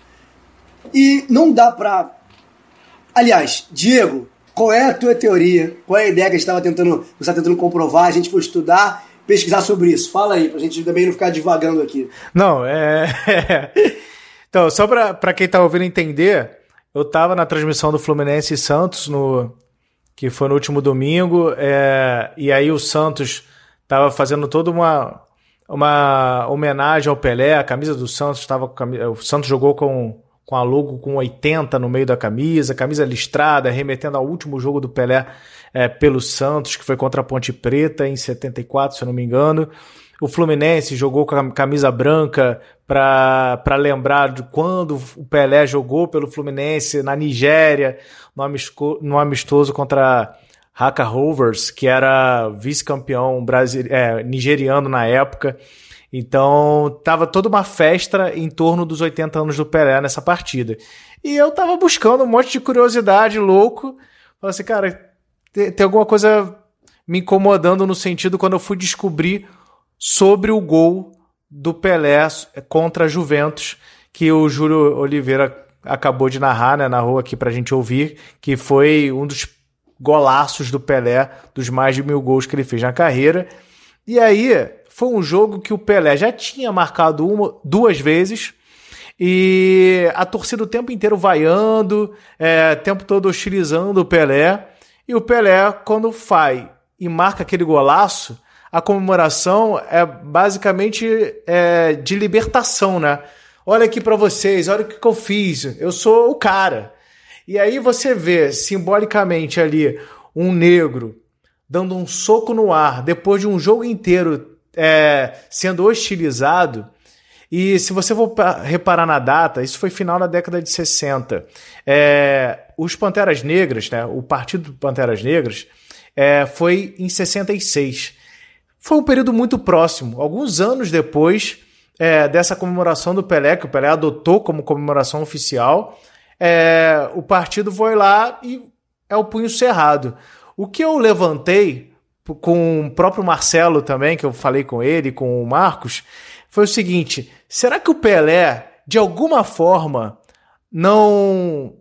E não dá para. Aliás, Diego, qual é a tua teoria? Qual é a ideia que a gente estava tentando, você está tentando comprovar? A gente foi estudar, pesquisar sobre isso. Fala aí, para a gente também não ficar divagando aqui. Não, é. então, só para quem está ouvindo entender, eu estava na transmissão do Fluminense e Santos, no, que foi no último domingo, é, e aí o Santos estava fazendo toda uma, uma homenagem ao Pelé, a camisa do Santos estava. O Santos jogou com com a logo com 80 no meio da camisa, camisa listrada, remetendo ao último jogo do Pelé é, pelo Santos, que foi contra a Ponte Preta em 74, se eu não me engano. O Fluminense jogou com a camisa branca para lembrar de quando o Pelé jogou pelo Fluminense na Nigéria, no amistoso contra Haka Rovers, que era vice-campeão é, nigeriano na época. Então, tava toda uma festa em torno dos 80 anos do Pelé nessa partida. E eu tava buscando um monte de curiosidade louco. Falei assim, cara, tem, tem alguma coisa me incomodando no sentido quando eu fui descobrir sobre o gol do Pelé contra a Juventus, que o Júlio Oliveira acabou de narrar, né, narrou aqui pra gente ouvir, que foi um dos golaços do Pelé, dos mais de mil gols que ele fez na carreira. E aí, foi um jogo que o Pelé já tinha marcado uma, duas vezes. E a torcida o tempo inteiro vaiando, é, o tempo todo hostilizando o Pelé. E o Pelé, quando faz e marca aquele golaço, a comemoração é basicamente é, de libertação, né? Olha aqui para vocês, olha o que, que eu fiz, eu sou o cara. E aí você vê simbolicamente ali um negro dando um soco no ar depois de um jogo inteiro é, sendo hostilizado. E se você for reparar na data, isso foi final da década de 60. É, os Panteras Negras, né, o Partido Panteras Negras, é, foi em 66. Foi um período muito próximo. Alguns anos depois é, dessa comemoração do Pelé, que o Pelé adotou como comemoração oficial, é, o partido foi lá e é o punho cerrado. O que eu levantei com o próprio Marcelo também, que eu falei com ele, com o Marcos, foi o seguinte: será que o Pelé, de alguma forma, não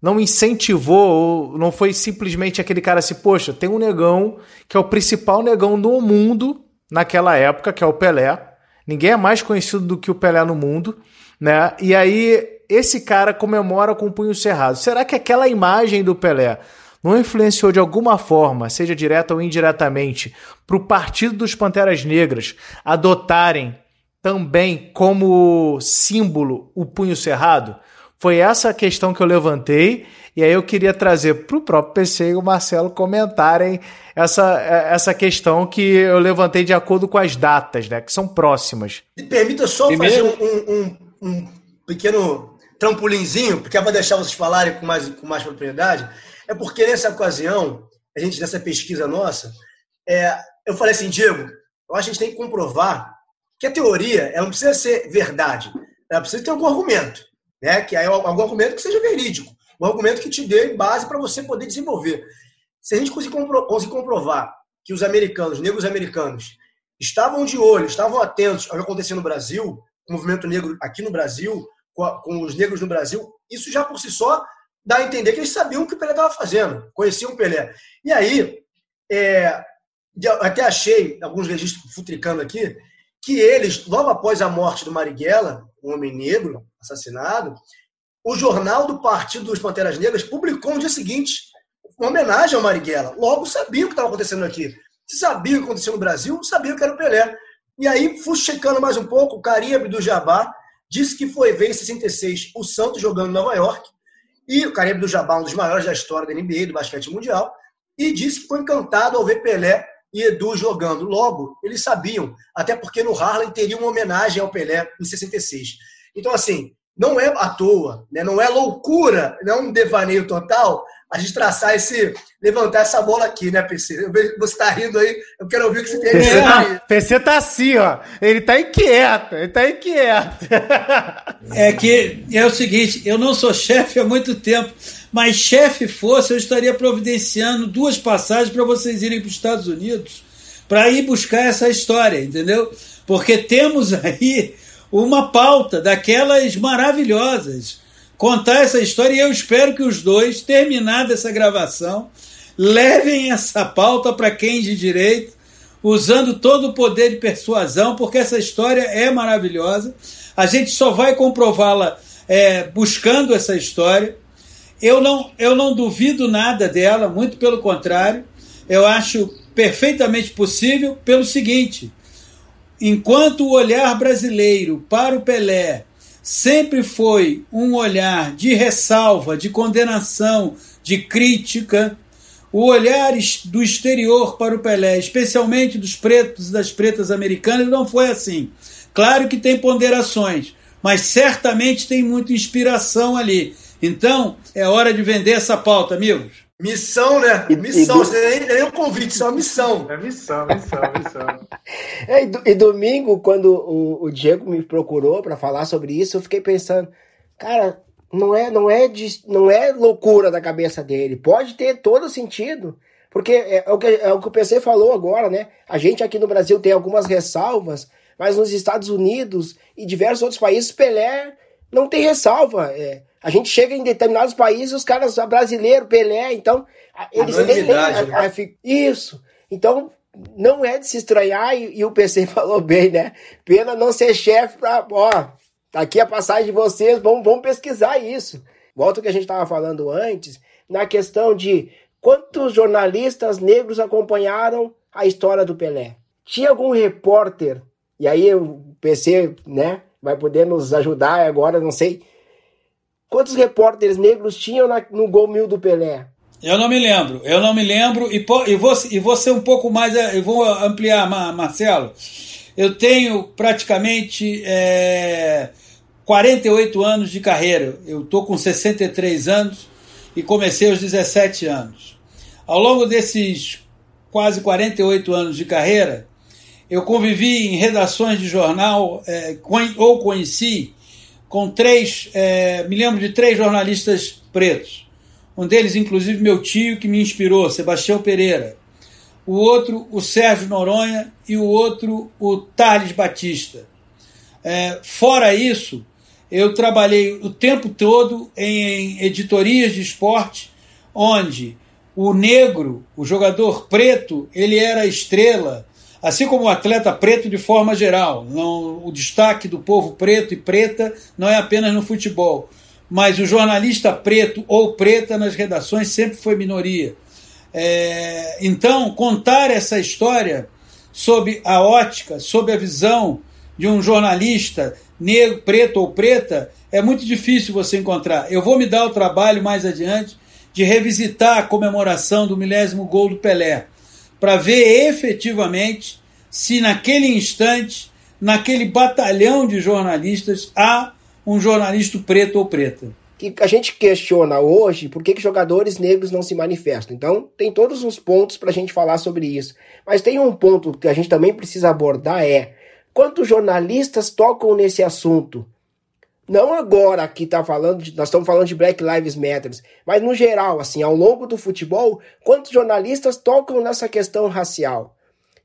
não incentivou, ou não foi simplesmente aquele cara assim, poxa, tem um negão que é o principal negão do mundo naquela época, que é o Pelé. Ninguém é mais conhecido do que o Pelé no mundo, né? E aí esse cara comemora com o punho cerrado. Será que aquela imagem do Pelé não influenciou de alguma forma, seja direta ou indiretamente, para o Partido dos Panteras Negras adotarem também como símbolo o punho cerrado? Foi essa a questão que eu levantei e aí eu queria trazer para o próprio PC e o Marcelo comentarem essa, essa questão que eu levantei de acordo com as datas, né, que são próximas. Me permita só Primeiro... fazer um, um, um pequeno trampolinzinho, porque é para deixar vocês falarem com mais, com mais propriedade. É porque nessa ocasião, a gente, nessa pesquisa nossa, é, eu falei assim, Diego, eu acho que a gente tem que comprovar que a teoria ela não precisa ser verdade, ela precisa ter algum argumento, né? que é algum argumento que seja verídico, um argumento que te dê base para você poder desenvolver. Se a gente conseguir, compro conseguir comprovar que os americanos, negros americanos, estavam de olho, estavam atentos ao que acontecia no Brasil, o movimento negro aqui no Brasil, com os negros no Brasil, isso já por si só dá a entender que eles sabiam o que o Pelé estava fazendo, conheciam o Pelé. E aí, é, até achei alguns registros futricando aqui, que eles, logo após a morte do Marighella, um homem negro assassinado, o jornal do Partido dos Panteras Negras publicou no dia seguinte uma homenagem ao Marighella. Logo sabia o que estava acontecendo aqui. Se sabia o que acontecia no Brasil, sabia que era o Pelé. E aí, fui checando mais um pouco, o Karim do Jabá disse que foi ver em 66 o Santos jogando em Nova York, e o Karim do Jabá, um dos maiores da história da NBA, do basquete mundial, e disse que foi encantado ao ver Pelé e Edu jogando. Logo, eles sabiam, até porque no Harlem teria uma homenagem ao Pelé em 66. Então, assim, não é à toa, né? não é loucura, não é um devaneio total a gente traçar esse, levantar essa bola aqui, né, PC? Você está rindo aí, eu quero ouvir o que você tem a dizer. Tá, PC tá assim, ó, ele tá inquieto, ele tá inquieto. É que é o seguinte, eu não sou chefe há muito tempo, mas chefe fosse, eu estaria providenciando duas passagens para vocês irem para os Estados Unidos para ir buscar essa história, entendeu? Porque temos aí uma pauta daquelas maravilhosas. Contar essa história e eu espero que os dois, terminada essa gravação, levem essa pauta para quem de direito, usando todo o poder de persuasão, porque essa história é maravilhosa. A gente só vai comprová-la é, buscando essa história. Eu não, eu não duvido nada dela, muito pelo contrário. Eu acho perfeitamente possível pelo seguinte: enquanto o olhar brasileiro para o Pelé sempre foi um olhar de ressalva, de condenação, de crítica, o olhar do exterior para o Pelé, especialmente dos pretos e das pretas americanas, não foi assim. Claro que tem ponderações, mas certamente tem muita inspiração ali. Então, é hora de vender essa pauta, amigos. Missão, né? Missão, isso nem, nem um convite, isso é uma missão. É missão, missão, missão. é, e, e, domingo, quando o, o Diego me procurou para falar sobre isso, eu fiquei pensando, cara, não é, não é, de, não é loucura da cabeça dele, pode ter todo sentido. Porque é, é, o que, é o que o PC falou agora, né? A gente aqui no Brasil tem algumas ressalvas, mas nos Estados Unidos e diversos outros países, Pelé não tem ressalva. É, a gente chega em determinados países, os caras, brasileiro, Pelé, então, eles têm. Né? Isso. Então, não é de se estranhar, e, e, o PC falou bem, né? Pena não ser chefe para. Ó, tá aqui a passagem de vocês, vamos, vamos pesquisar isso. Volta ao que a gente estava falando antes, na questão de quantos jornalistas negros acompanharam a história do Pelé. Tinha algum repórter, e aí o PC, né, vai poder nos ajudar agora, não sei Quantos repórteres negros tinham na, no gol mil do Pelé? Eu não me lembro, eu não me lembro, e, e, vou, e vou ser um pouco mais, eu vou ampliar, Marcelo. Eu tenho praticamente é, 48 anos de carreira, eu estou com 63 anos e comecei aos 17 anos. Ao longo desses quase 48 anos de carreira, eu convivi em redações de jornal é, ou conheci com três, é, me lembro de três jornalistas pretos. Um deles, inclusive, meu tio, que me inspirou, Sebastião Pereira. O outro, o Sérgio Noronha, e o outro, o Thales Batista. É, fora isso, eu trabalhei o tempo todo em, em editorias de esporte, onde o negro, o jogador preto, ele era estrela Assim como o atleta preto de forma geral, não, o destaque do povo preto e preta não é apenas no futebol, mas o jornalista preto ou preta nas redações sempre foi minoria. É, então, contar essa história sob a ótica, sob a visão de um jornalista negro, preto ou preta, é muito difícil você encontrar. Eu vou me dar o trabalho mais adiante de revisitar a comemoração do milésimo gol do Pelé para ver efetivamente se naquele instante, naquele batalhão de jornalistas, há um jornalista preto ou preta. Que a gente questiona hoje por que, que jogadores negros não se manifestam. Então, tem todos os pontos para a gente falar sobre isso. Mas tem um ponto que a gente também precisa abordar: é quantos jornalistas tocam nesse assunto? Não agora que tá falando, de, nós estamos falando de Black Lives Matter, mas no geral, assim, ao longo do futebol, quantos jornalistas tocam nessa questão racial?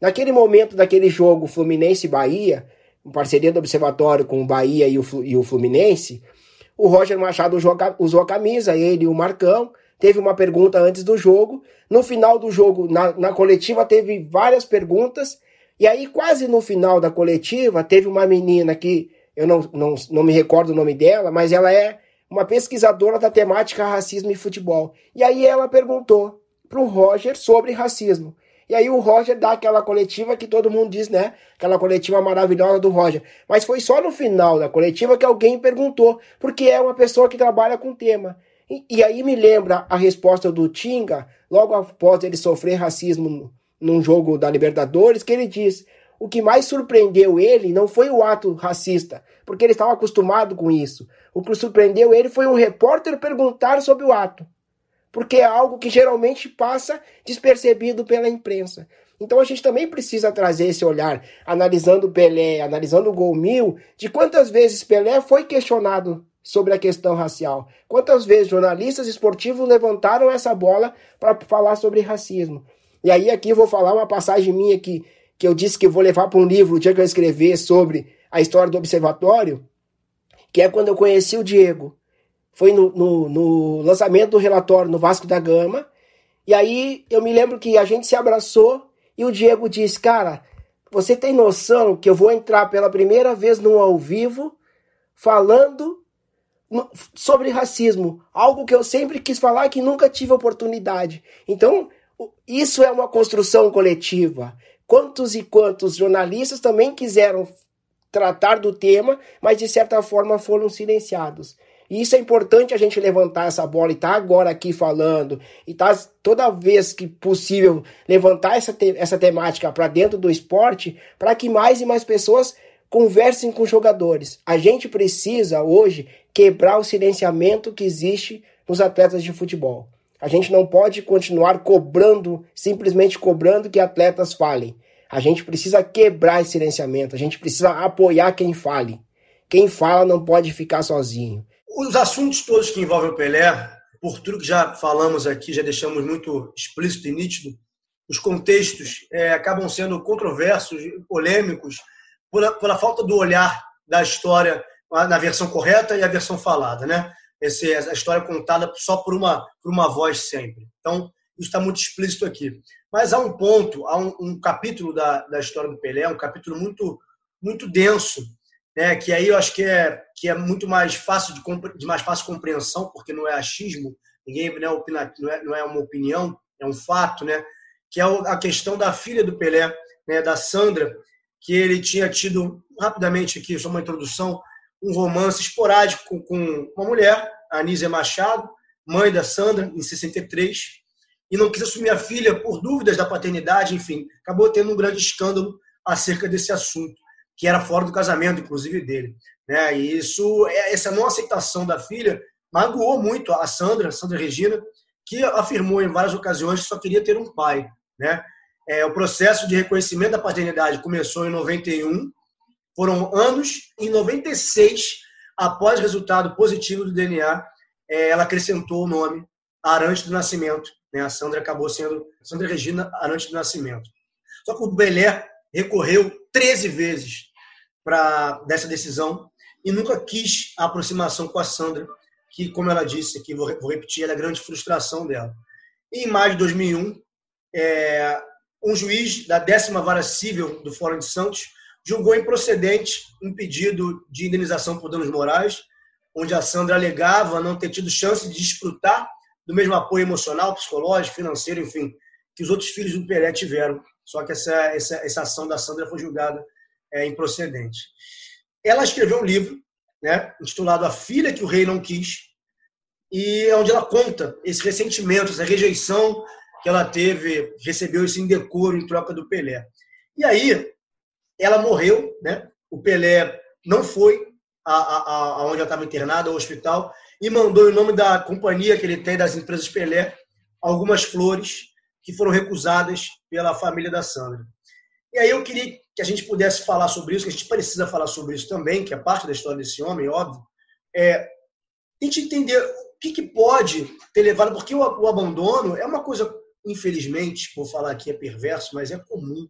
Naquele momento daquele jogo Fluminense-Bahia, em parceria do Observatório com o Bahia e o, e o Fluminense, o Roger Machado usou a camisa, ele e o Marcão. Teve uma pergunta antes do jogo. No final do jogo, na, na coletiva, teve várias perguntas. E aí, quase no final da coletiva, teve uma menina que eu não, não, não me recordo o nome dela, mas ela é uma pesquisadora da temática racismo e futebol. E aí ela perguntou para o Roger sobre racismo. E aí o Roger dá aquela coletiva que todo mundo diz, né? Aquela coletiva maravilhosa do Roger. Mas foi só no final da coletiva que alguém perguntou, porque é uma pessoa que trabalha com o tema. E, e aí me lembra a resposta do Tinga, logo após ele sofrer racismo num jogo da Libertadores, que ele diz: o que mais surpreendeu ele não foi o ato racista, porque ele estava acostumado com isso. O que surpreendeu ele foi um repórter perguntar sobre o ato, porque é algo que geralmente passa despercebido pela imprensa. Então a gente também precisa trazer esse olhar, analisando Pelé, analisando o Gol Mil, de quantas vezes Pelé foi questionado sobre a questão racial. Quantas vezes jornalistas esportivos levantaram essa bola para falar sobre racismo. E aí aqui eu vou falar uma passagem minha que, que eu disse que vou levar para um livro o dia que eu escrever sobre a história do observatório, que é quando eu conheci o Diego. Foi no, no, no lançamento do relatório no Vasco da Gama. E aí eu me lembro que a gente se abraçou e o Diego disse, cara, você tem noção que eu vou entrar pela primeira vez no ao vivo falando sobre racismo, algo que eu sempre quis falar que nunca tive oportunidade. Então, isso é uma construção coletiva. Quantos e quantos jornalistas também quiseram tratar do tema, mas de certa forma foram silenciados. E isso é importante a gente levantar essa bola e estar tá agora aqui falando, e tá toda vez que possível levantar essa, te essa temática para dentro do esporte, para que mais e mais pessoas conversem com jogadores. A gente precisa hoje quebrar o silenciamento que existe nos atletas de futebol. A gente não pode continuar cobrando, simplesmente cobrando que atletas falem. A gente precisa quebrar esse silenciamento, a gente precisa apoiar quem fale. Quem fala não pode ficar sozinho. Os assuntos todos que envolvem o Pelé, por tudo que já falamos aqui, já deixamos muito explícito e nítido, os contextos é, acabam sendo controversos, polêmicos, por a, por a falta do olhar da história na versão correta e a versão falada, né? Esse, a história contada só por uma, por uma voz sempre. Então, isso está muito explícito aqui. Mas há um ponto, há um, um, capítulo da, da história do Pelé, um capítulo muito, muito denso, né, que aí eu acho que é, que é muito mais fácil de, de mais fácil compreensão, porque não é achismo, ninguém não é, opina, não, é, não é uma opinião, é um fato, né, que é a questão da filha do Pelé, né, da Sandra, que ele tinha tido, rapidamente aqui, só uma introdução, um romance esporádico com, com uma mulher, a Anísia Machado, mãe da Sandra, em 63, e não quis assumir a filha por dúvidas da paternidade, enfim, acabou tendo um grande escândalo acerca desse assunto, que era fora do casamento, inclusive, dele. Né? E isso, é, essa não aceitação da filha magoou muito a Sandra, Sandra Regina, que afirmou em várias ocasiões que só queria ter um pai. Né? É, o processo de reconhecimento da paternidade começou em 91 foram anos. Em 96, após resultado positivo do DNA, é, ela acrescentou o nome Arante do Nascimento. Né? A Sandra acabou sendo Sandra Regina Arante do Nascimento. Só que o Belé recorreu 13 vezes para dessa decisão e nunca quis a aproximação com a Sandra, que, como ela disse vou, vou repetir, era a grande frustração dela. E em maio de 2001, é, um juiz da décima vara civil do Fórum de Santos julgou improcedente um pedido de indenização por danos morais, onde a Sandra alegava não ter tido chance de desfrutar do mesmo apoio emocional, psicológico, financeiro, enfim, que os outros filhos do Pelé tiveram. Só que essa, essa, essa ação da Sandra foi julgada é, improcedente. Ela escreveu um livro, né, intitulado A Filha que o Rei Não Quis, e é onde ela conta esse ressentimento, essa rejeição que ela teve, recebeu esse indecoro em troca do Pelé. E aí, ela morreu, né? O Pelé não foi aonde ela estava internada, ao hospital, e mandou em nome da companhia que ele tem, das empresas Pelé, algumas flores que foram recusadas pela família da Sandra. E aí eu queria que a gente pudesse falar sobre isso, que a gente precisa falar sobre isso também, que é parte da história desse homem, óbvio, é a gente entender o que, que pode ter levado, porque o, o abandono é uma coisa, infelizmente, vou falar aqui é perverso, mas é comum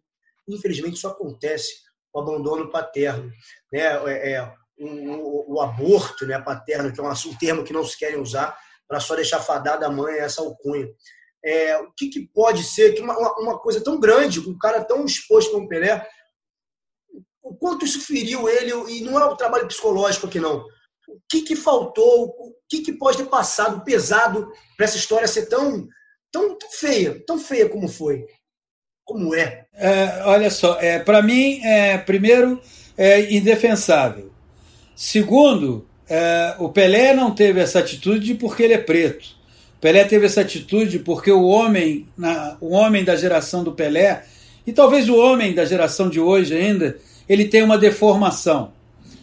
infelizmente isso acontece o abandono paterno, né? É, é o, o, aborto, né, paterno, que é um, um termo que não se querem usar para só deixar fadada a mãe essa alcunha. É, o que, que, pode ser que uma, uma, coisa tão grande, um cara tão exposto como Pelé, o quanto isso feriu ele, e não é o trabalho psicológico aqui não. O que, que faltou, o que, que pode ter passado pesado para essa história ser tão, tão, tão feia, tão feia como foi, como é? é olha só, é, para mim, é, primeiro, é indefensável. Segundo, é, o Pelé não teve essa atitude porque ele é preto. O Pelé teve essa atitude porque o homem, na, o homem da geração do Pelé, e talvez o homem da geração de hoje ainda, ele tem uma deformação.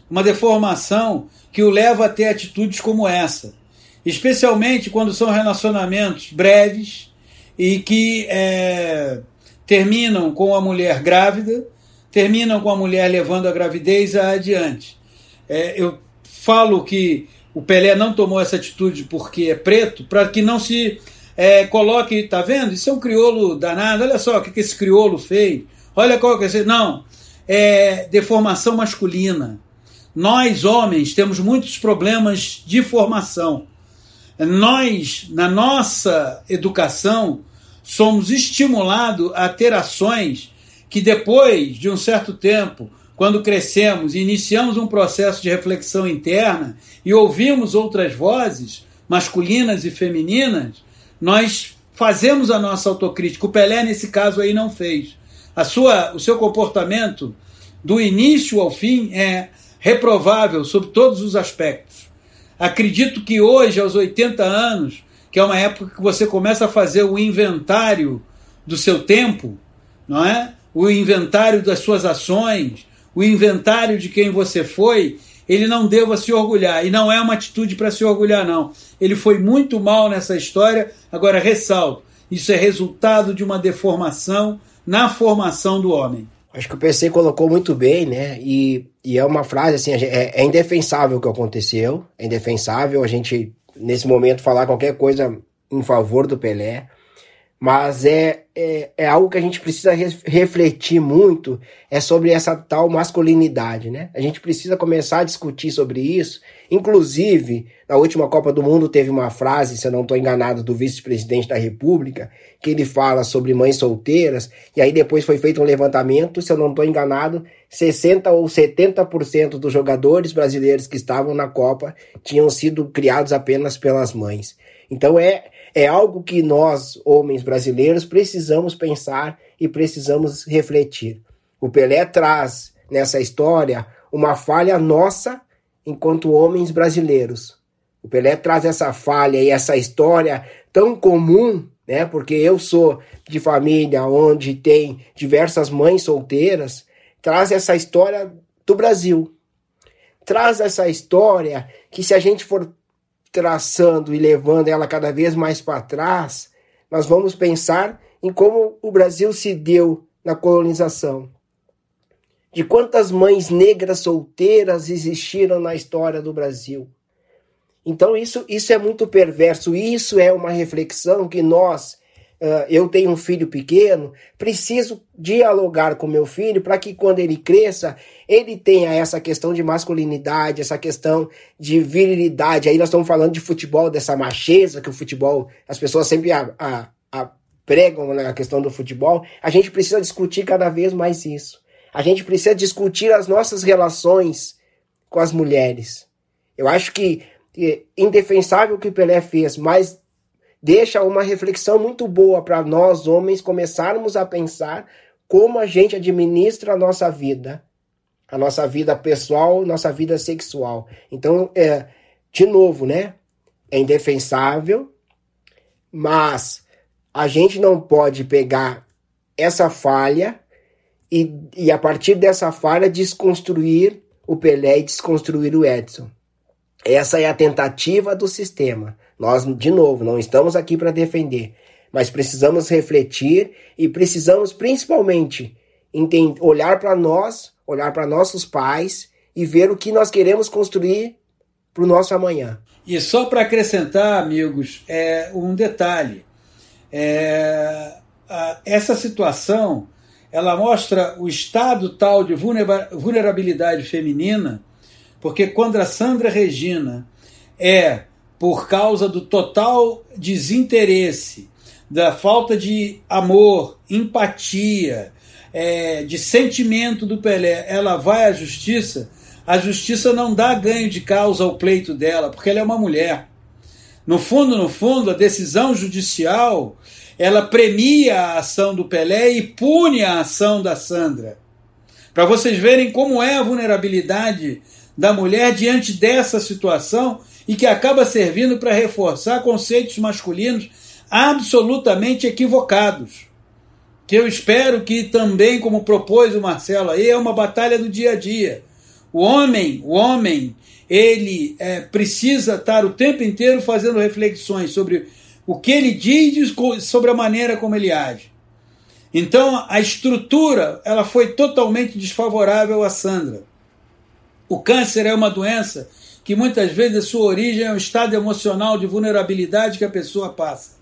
Uma deformação que o leva a ter atitudes como essa. Especialmente quando são relacionamentos breves e que é, terminam com a mulher grávida, terminam com a mulher levando a gravidez adiante. É, eu falo que o Pelé não tomou essa atitude porque é preto, para que não se é, coloque, tá vendo? Isso é um crioulo danado, olha só o que, que esse crioulo fez, olha qual que é Não, é deformação masculina. Nós, homens, temos muitos problemas de formação. Nós, na nossa educação, somos estimulados a ter ações que depois de um certo tempo quando crescemos e iniciamos um processo de reflexão interna e ouvimos outras vozes, masculinas e femininas, nós fazemos a nossa autocrítica. O Pelé, nesse caso aí, não fez. A sua, o seu comportamento, do início ao fim, é reprovável sob todos os aspectos. Acredito que hoje, aos 80 anos, que é uma época que você começa a fazer o inventário do seu tempo, não é? O inventário das suas ações, o inventário de quem você foi, ele não deva se orgulhar. E não é uma atitude para se orgulhar, não. Ele foi muito mal nessa história. Agora, ressalto: isso é resultado de uma deformação na formação do homem. Acho que o PC colocou muito bem, né? E, e é uma frase assim: é, é indefensável o que aconteceu, é indefensável a gente, nesse momento, falar qualquer coisa em favor do Pelé mas é, é, é, algo que a gente precisa refletir muito, é sobre essa tal masculinidade, né? A gente precisa começar a discutir sobre isso. Inclusive, na última Copa do Mundo teve uma frase, se eu não estou enganado, do vice-presidente da República, que ele fala sobre mães solteiras, e aí depois foi feito um levantamento, se eu não estou enganado, 60 ou 70% dos jogadores brasileiros que estavam na Copa tinham sido criados apenas pelas mães. Então é é algo que nós, homens brasileiros, precisamos pensar e precisamos refletir. O Pelé traz nessa história uma falha nossa enquanto homens brasileiros. O Pelé traz essa falha e essa história tão comum, né? Porque eu sou de família onde tem diversas mães solteiras, traz essa história do Brasil. Traz essa história que se a gente for traçando e levando ela cada vez mais para trás, nós vamos pensar em como o Brasil se deu na colonização. De quantas mães negras solteiras existiram na história do Brasil. Então isso, isso é muito perverso, isso é uma reflexão que nós uh, eu tenho um filho pequeno, preciso dialogar com meu filho para que quando ele cresça, ele tenha essa questão de masculinidade, essa questão de virilidade. Aí nós estamos falando de futebol, dessa macheza que o futebol, as pessoas sempre a, a, a pregam na né, questão do futebol. A gente precisa discutir cada vez mais isso. A gente precisa discutir as nossas relações com as mulheres. Eu acho que é indefensável o que o Pelé fez, mas deixa uma reflexão muito boa para nós, homens, começarmos a pensar como a gente administra a nossa vida, a nossa vida pessoal, nossa vida sexual. Então, é, de novo, né? É indefensável, mas a gente não pode pegar essa falha e, e a partir dessa falha desconstruir o Pelé e desconstruir o Edson. Essa é a tentativa do sistema. Nós, de novo, não estamos aqui para defender, mas precisamos refletir e precisamos principalmente olhar para nós, olhar para nossos pais e ver o que nós queremos construir para o nosso amanhã. E só para acrescentar, amigos, é um detalhe. É, a, essa situação ela mostra o estado tal de vulnerabilidade feminina, porque quando a Sandra Regina é por causa do total desinteresse, da falta de amor, empatia, é, de sentimento do Pelé, ela vai à justiça, a justiça não dá ganho de causa ao pleito dela, porque ela é uma mulher. No fundo, no fundo, a decisão judicial ela premia a ação do Pelé e pune a ação da Sandra. Para vocês verem como é a vulnerabilidade da mulher diante dessa situação e que acaba servindo para reforçar conceitos masculinos absolutamente equivocados. Que eu espero que também, como propôs o Marcelo aí, é uma batalha do dia a dia. O homem, o homem, ele é, precisa estar o tempo inteiro fazendo reflexões sobre o que ele diz sobre a maneira como ele age. Então a estrutura ela foi totalmente desfavorável a Sandra. O câncer é uma doença que muitas vezes a sua origem é um estado emocional de vulnerabilidade que a pessoa passa.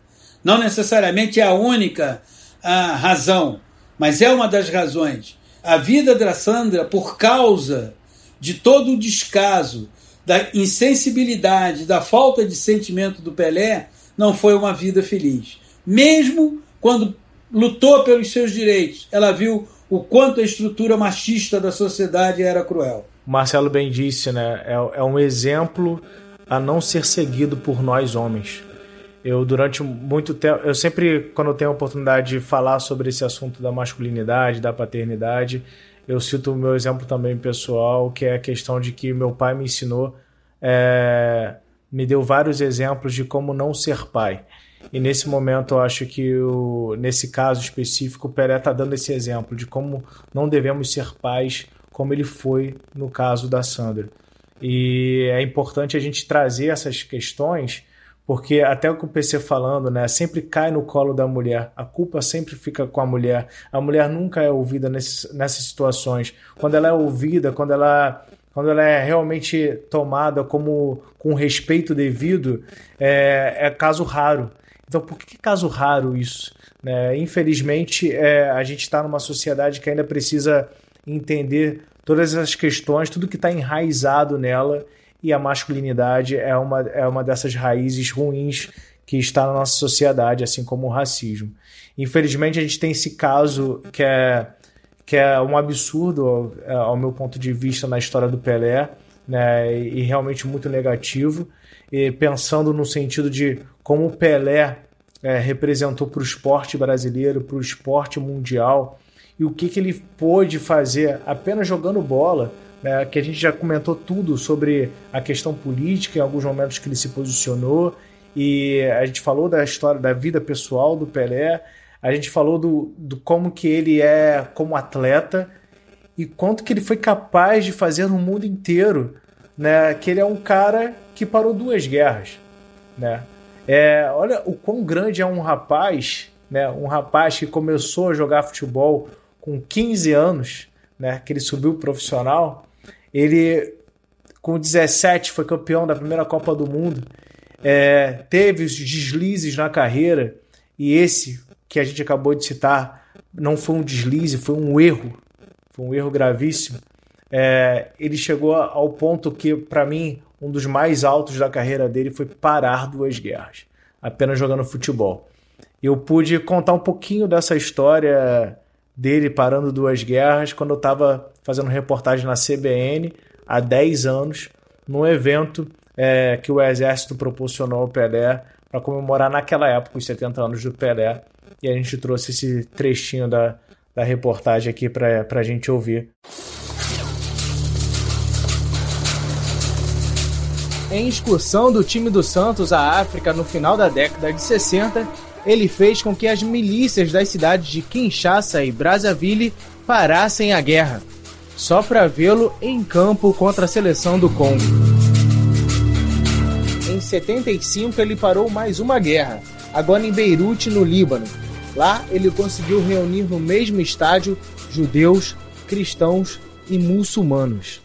Não necessariamente é a única a razão, mas é uma das razões. A vida da Sandra, por causa de todo o descaso, da insensibilidade, da falta de sentimento do Pelé, não foi uma vida feliz. Mesmo quando lutou pelos seus direitos, ela viu o quanto a estrutura machista da sociedade era cruel. O Marcelo bem disse, né? É, é um exemplo a não ser seguido por nós homens. Eu durante muito tempo, eu sempre quando eu tenho a oportunidade de falar sobre esse assunto da masculinidade, da paternidade, eu cito o meu exemplo também pessoal, que é a questão de que meu pai me ensinou é, me deu vários exemplos de como não ser pai. E nesse momento eu acho que, o, nesse caso específico, o Pelé está dando esse exemplo de como não devemos ser pais como ele foi no caso da Sandra. E é importante a gente trazer essas questões, porque até o que o PC falando, né, sempre cai no colo da mulher, a culpa sempre fica com a mulher. A mulher nunca é ouvida nesse, nessas situações. Quando ela é ouvida, quando ela quando ela é realmente tomada como com respeito devido, é, é caso raro. Então, por que é caso raro isso? Né? Infelizmente, é, a gente está numa sociedade que ainda precisa entender todas as questões, tudo que está enraizado nela, e a masculinidade é uma, é uma dessas raízes ruins que está na nossa sociedade, assim como o racismo. Infelizmente, a gente tem esse caso que é que é um absurdo é, ao meu ponto de vista na história do Pelé, né, e realmente muito negativo, e pensando no sentido de como o Pelé é, representou para o esporte brasileiro, para o esporte mundial, e o que, que ele pôde fazer apenas jogando bola, né, que a gente já comentou tudo sobre a questão política em alguns momentos que ele se posicionou, e a gente falou da história da vida pessoal do Pelé, a gente falou do, do como que ele é como atleta e quanto que ele foi capaz de fazer no mundo inteiro, né? Que ele é um cara que parou duas guerras, né? É, olha o quão grande é um rapaz, né? Um rapaz que começou a jogar futebol com 15 anos, né? Que ele subiu profissional. Ele com 17 foi campeão da primeira Copa do Mundo. É, teve os deslizes na carreira e esse que a gente acabou de citar não foi um deslize, foi um erro, foi um erro gravíssimo. É, ele chegou ao ponto que, para mim, um dos mais altos da carreira dele foi parar duas guerras, apenas jogando futebol. Eu pude contar um pouquinho dessa história dele parando duas guerras quando eu estava fazendo reportagem na CBN há 10 anos, num evento é, que o Exército proporcionou ao Pelé para comemorar naquela época os 70 anos do Pelé e a gente trouxe esse trechinho da, da reportagem aqui para a gente ouvir. Em excursão do time do Santos à África no final da década de 60, ele fez com que as milícias das cidades de Kinshasa e Brazzaville parassem a guerra, só para vê-lo em campo contra a seleção do Congo. Em 75, ele parou mais uma guerra, agora em Beirute, no Líbano, Lá ele conseguiu reunir no mesmo estádio judeus, cristãos e muçulmanos.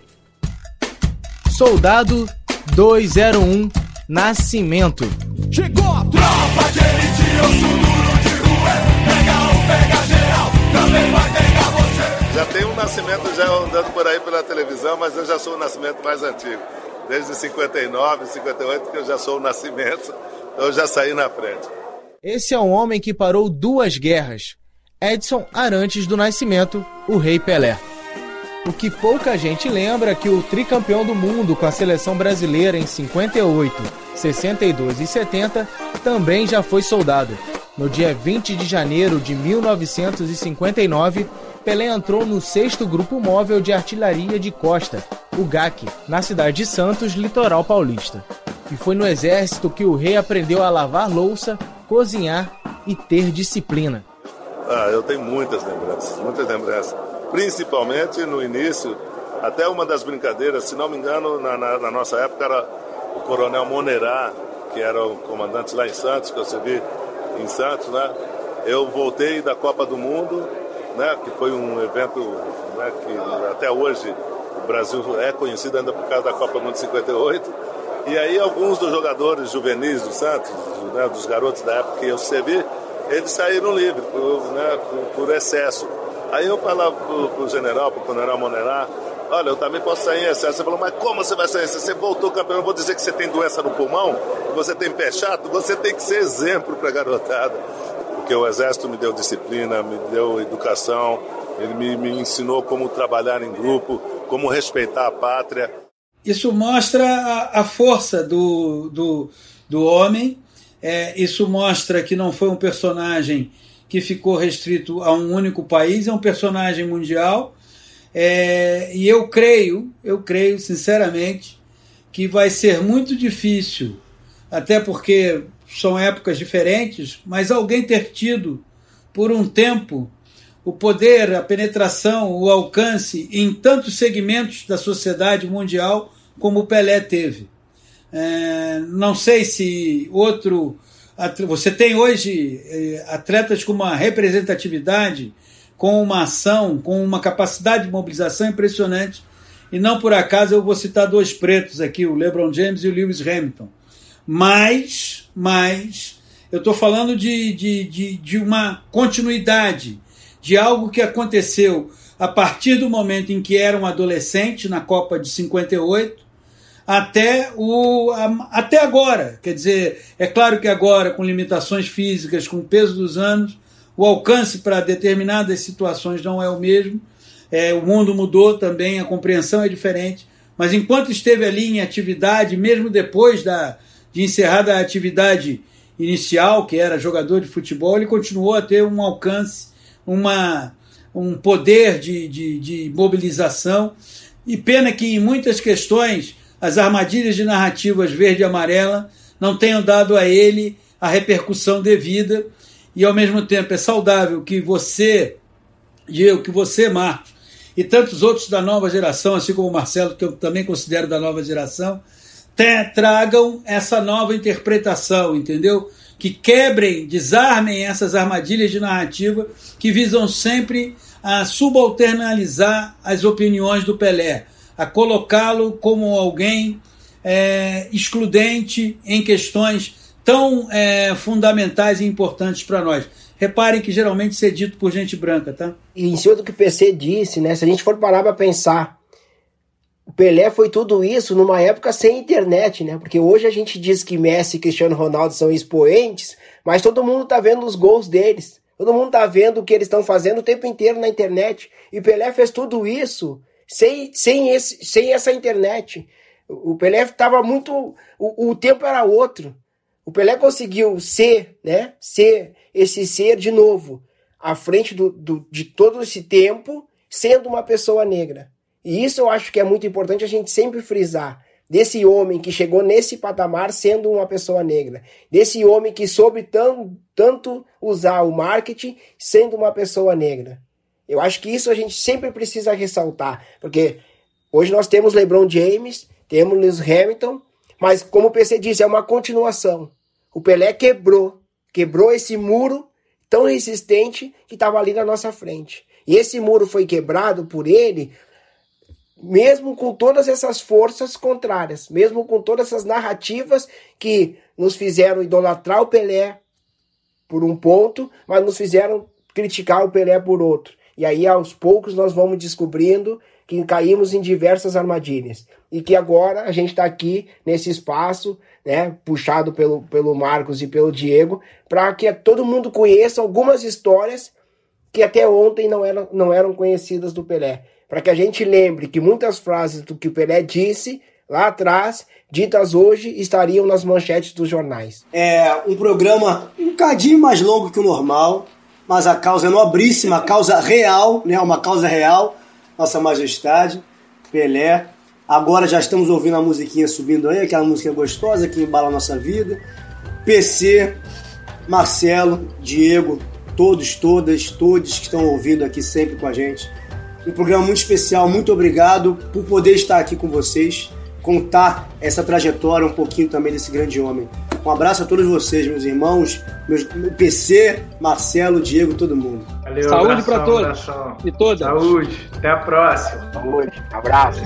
Soldado 201 Nascimento. Chegou a tropa de elite, eu sou duro de rua. Pega um, pega geral, também vai pegar você. Já tem um nascimento já andando por aí pela televisão, mas eu já sou o nascimento mais antigo. Desde 59, 58 que eu já sou o nascimento, eu já saí na frente. Esse é um homem que parou duas guerras. Edson Arantes do Nascimento, o Rei Pelé. O que pouca gente lembra é que o tricampeão do mundo com a seleção brasileira em 58, 62 e 70 também já foi soldado. No dia 20 de janeiro de 1959, Pelé entrou no sexto Grupo Móvel de Artilharia de Costa, o GAC, na cidade de Santos, litoral paulista. E foi no exército que o rei aprendeu a lavar louça, cozinhar e ter disciplina. Ah, eu tenho muitas lembranças, muitas lembranças. Principalmente no início, até uma das brincadeiras, se não me engano, na, na, na nossa época era o Coronel Monerá, que era o comandante lá em Santos, que eu servi em Santos, né? Eu voltei da Copa do Mundo, né? Que foi um evento né, que até hoje o Brasil é conhecido ainda por causa da Copa do Mundo de 58. E aí alguns dos jogadores juvenis do Santos, né, dos garotos da época que eu servi, eles saíram livres por, né, por, por excesso. Aí eu falava pro, pro general, pro general Monerá, olha, eu também posso sair em excesso. Você falou, mas como você vai sair em excesso? Você voltou campeão, eu vou dizer que você tem doença no pulmão, você tem pé chato, você tem que ser exemplo para garotada. Porque o exército me deu disciplina, me deu educação, ele me, me ensinou como trabalhar em grupo, como respeitar a pátria. Isso mostra a, a força do, do, do homem, é, isso mostra que não foi um personagem que ficou restrito a um único país, é um personagem mundial. É, e eu creio, eu creio sinceramente, que vai ser muito difícil, até porque são épocas diferentes, mas alguém ter tido por um tempo o poder, a penetração, o alcance em tantos segmentos da sociedade mundial como o Pelé teve. É, não sei se outro você tem hoje eh, atletas com uma representatividade, com uma ação, com uma capacidade de mobilização impressionante. E não por acaso eu vou citar dois pretos aqui, o LeBron James e o Lewis Hamilton. Mas, mas, eu estou falando de, de, de, de uma continuidade, de algo que aconteceu a partir do momento em que era um adolescente na Copa de 58 até, o, até agora. Quer dizer, é claro que agora, com limitações físicas, com o peso dos anos, o alcance para determinadas situações não é o mesmo. É, o mundo mudou também, a compreensão é diferente. Mas enquanto esteve ali em atividade, mesmo depois da, de encerrada a atividade inicial, que era jogador de futebol, ele continuou a ter um alcance, uma, um poder de, de, de mobilização. E pena que em muitas questões as armadilhas de narrativas verde e amarela não tenham dado a ele a repercussão devida e ao mesmo tempo é saudável que você, Diego, que você, Marcos, e tantos outros da nova geração, assim como o Marcelo, que eu também considero da nova geração, tragam essa nova interpretação, entendeu? Que quebrem, desarmem essas armadilhas de narrativa que visam sempre a subalternalizar as opiniões do Pelé a colocá-lo como alguém é, excludente em questões tão é, fundamentais e importantes para nós. Reparem que geralmente isso é dito por gente branca, tá? E em cima do que o PC disse, né? Se a gente for parar para pensar, o Pelé foi tudo isso numa época sem internet, né? Porque hoje a gente diz que Messi e Cristiano Ronaldo são expoentes, mas todo mundo tá vendo os gols deles. Todo mundo tá vendo o que eles estão fazendo o tempo inteiro na internet. E Pelé fez tudo isso sem, sem, esse, sem essa internet. O Pelé estava muito. O, o tempo era outro. O Pelé conseguiu ser, né? Ser esse ser de novo, à frente do, do, de todo esse tempo, sendo uma pessoa negra. E isso eu acho que é muito importante a gente sempre frisar. Desse homem que chegou nesse patamar sendo uma pessoa negra. Desse homem que soube tão, tanto usar o marketing sendo uma pessoa negra. Eu acho que isso a gente sempre precisa ressaltar, porque hoje nós temos LeBron James, temos Lewis Hamilton, mas como o PC disse, é uma continuação. O Pelé quebrou, quebrou esse muro tão resistente que estava ali na nossa frente. E esse muro foi quebrado por ele, mesmo com todas essas forças contrárias, mesmo com todas essas narrativas que nos fizeram idolatrar o Pelé por um ponto, mas nos fizeram criticar o Pelé por outro. E aí, aos poucos, nós vamos descobrindo que caímos em diversas armadilhas. E que agora a gente está aqui nesse espaço, né, puxado pelo, pelo Marcos e pelo Diego, para que todo mundo conheça algumas histórias que até ontem não eram, não eram conhecidas do Pelé. Para que a gente lembre que muitas frases do que o Pelé disse lá atrás, ditas hoje, estariam nas manchetes dos jornais. É um programa um cadinho mais longo que o normal, mas a causa é nobríssima, a causa real, né? Uma causa real, Nossa Majestade, Pelé. Agora já estamos ouvindo a musiquinha subindo aí, aquela música gostosa que embala a nossa vida. PC, Marcelo, Diego, todos, todas, todos que estão ouvindo aqui sempre com a gente. Um programa muito especial, muito obrigado por poder estar aqui com vocês, contar essa trajetória um pouquinho também desse grande homem. Um abraço a todos vocês, meus irmãos, meus, meu PC, Marcelo, Diego, todo mundo. Valeu, Saúde pra todos abração. e todas. Saúde. Até a próxima. Saúde. Abraço.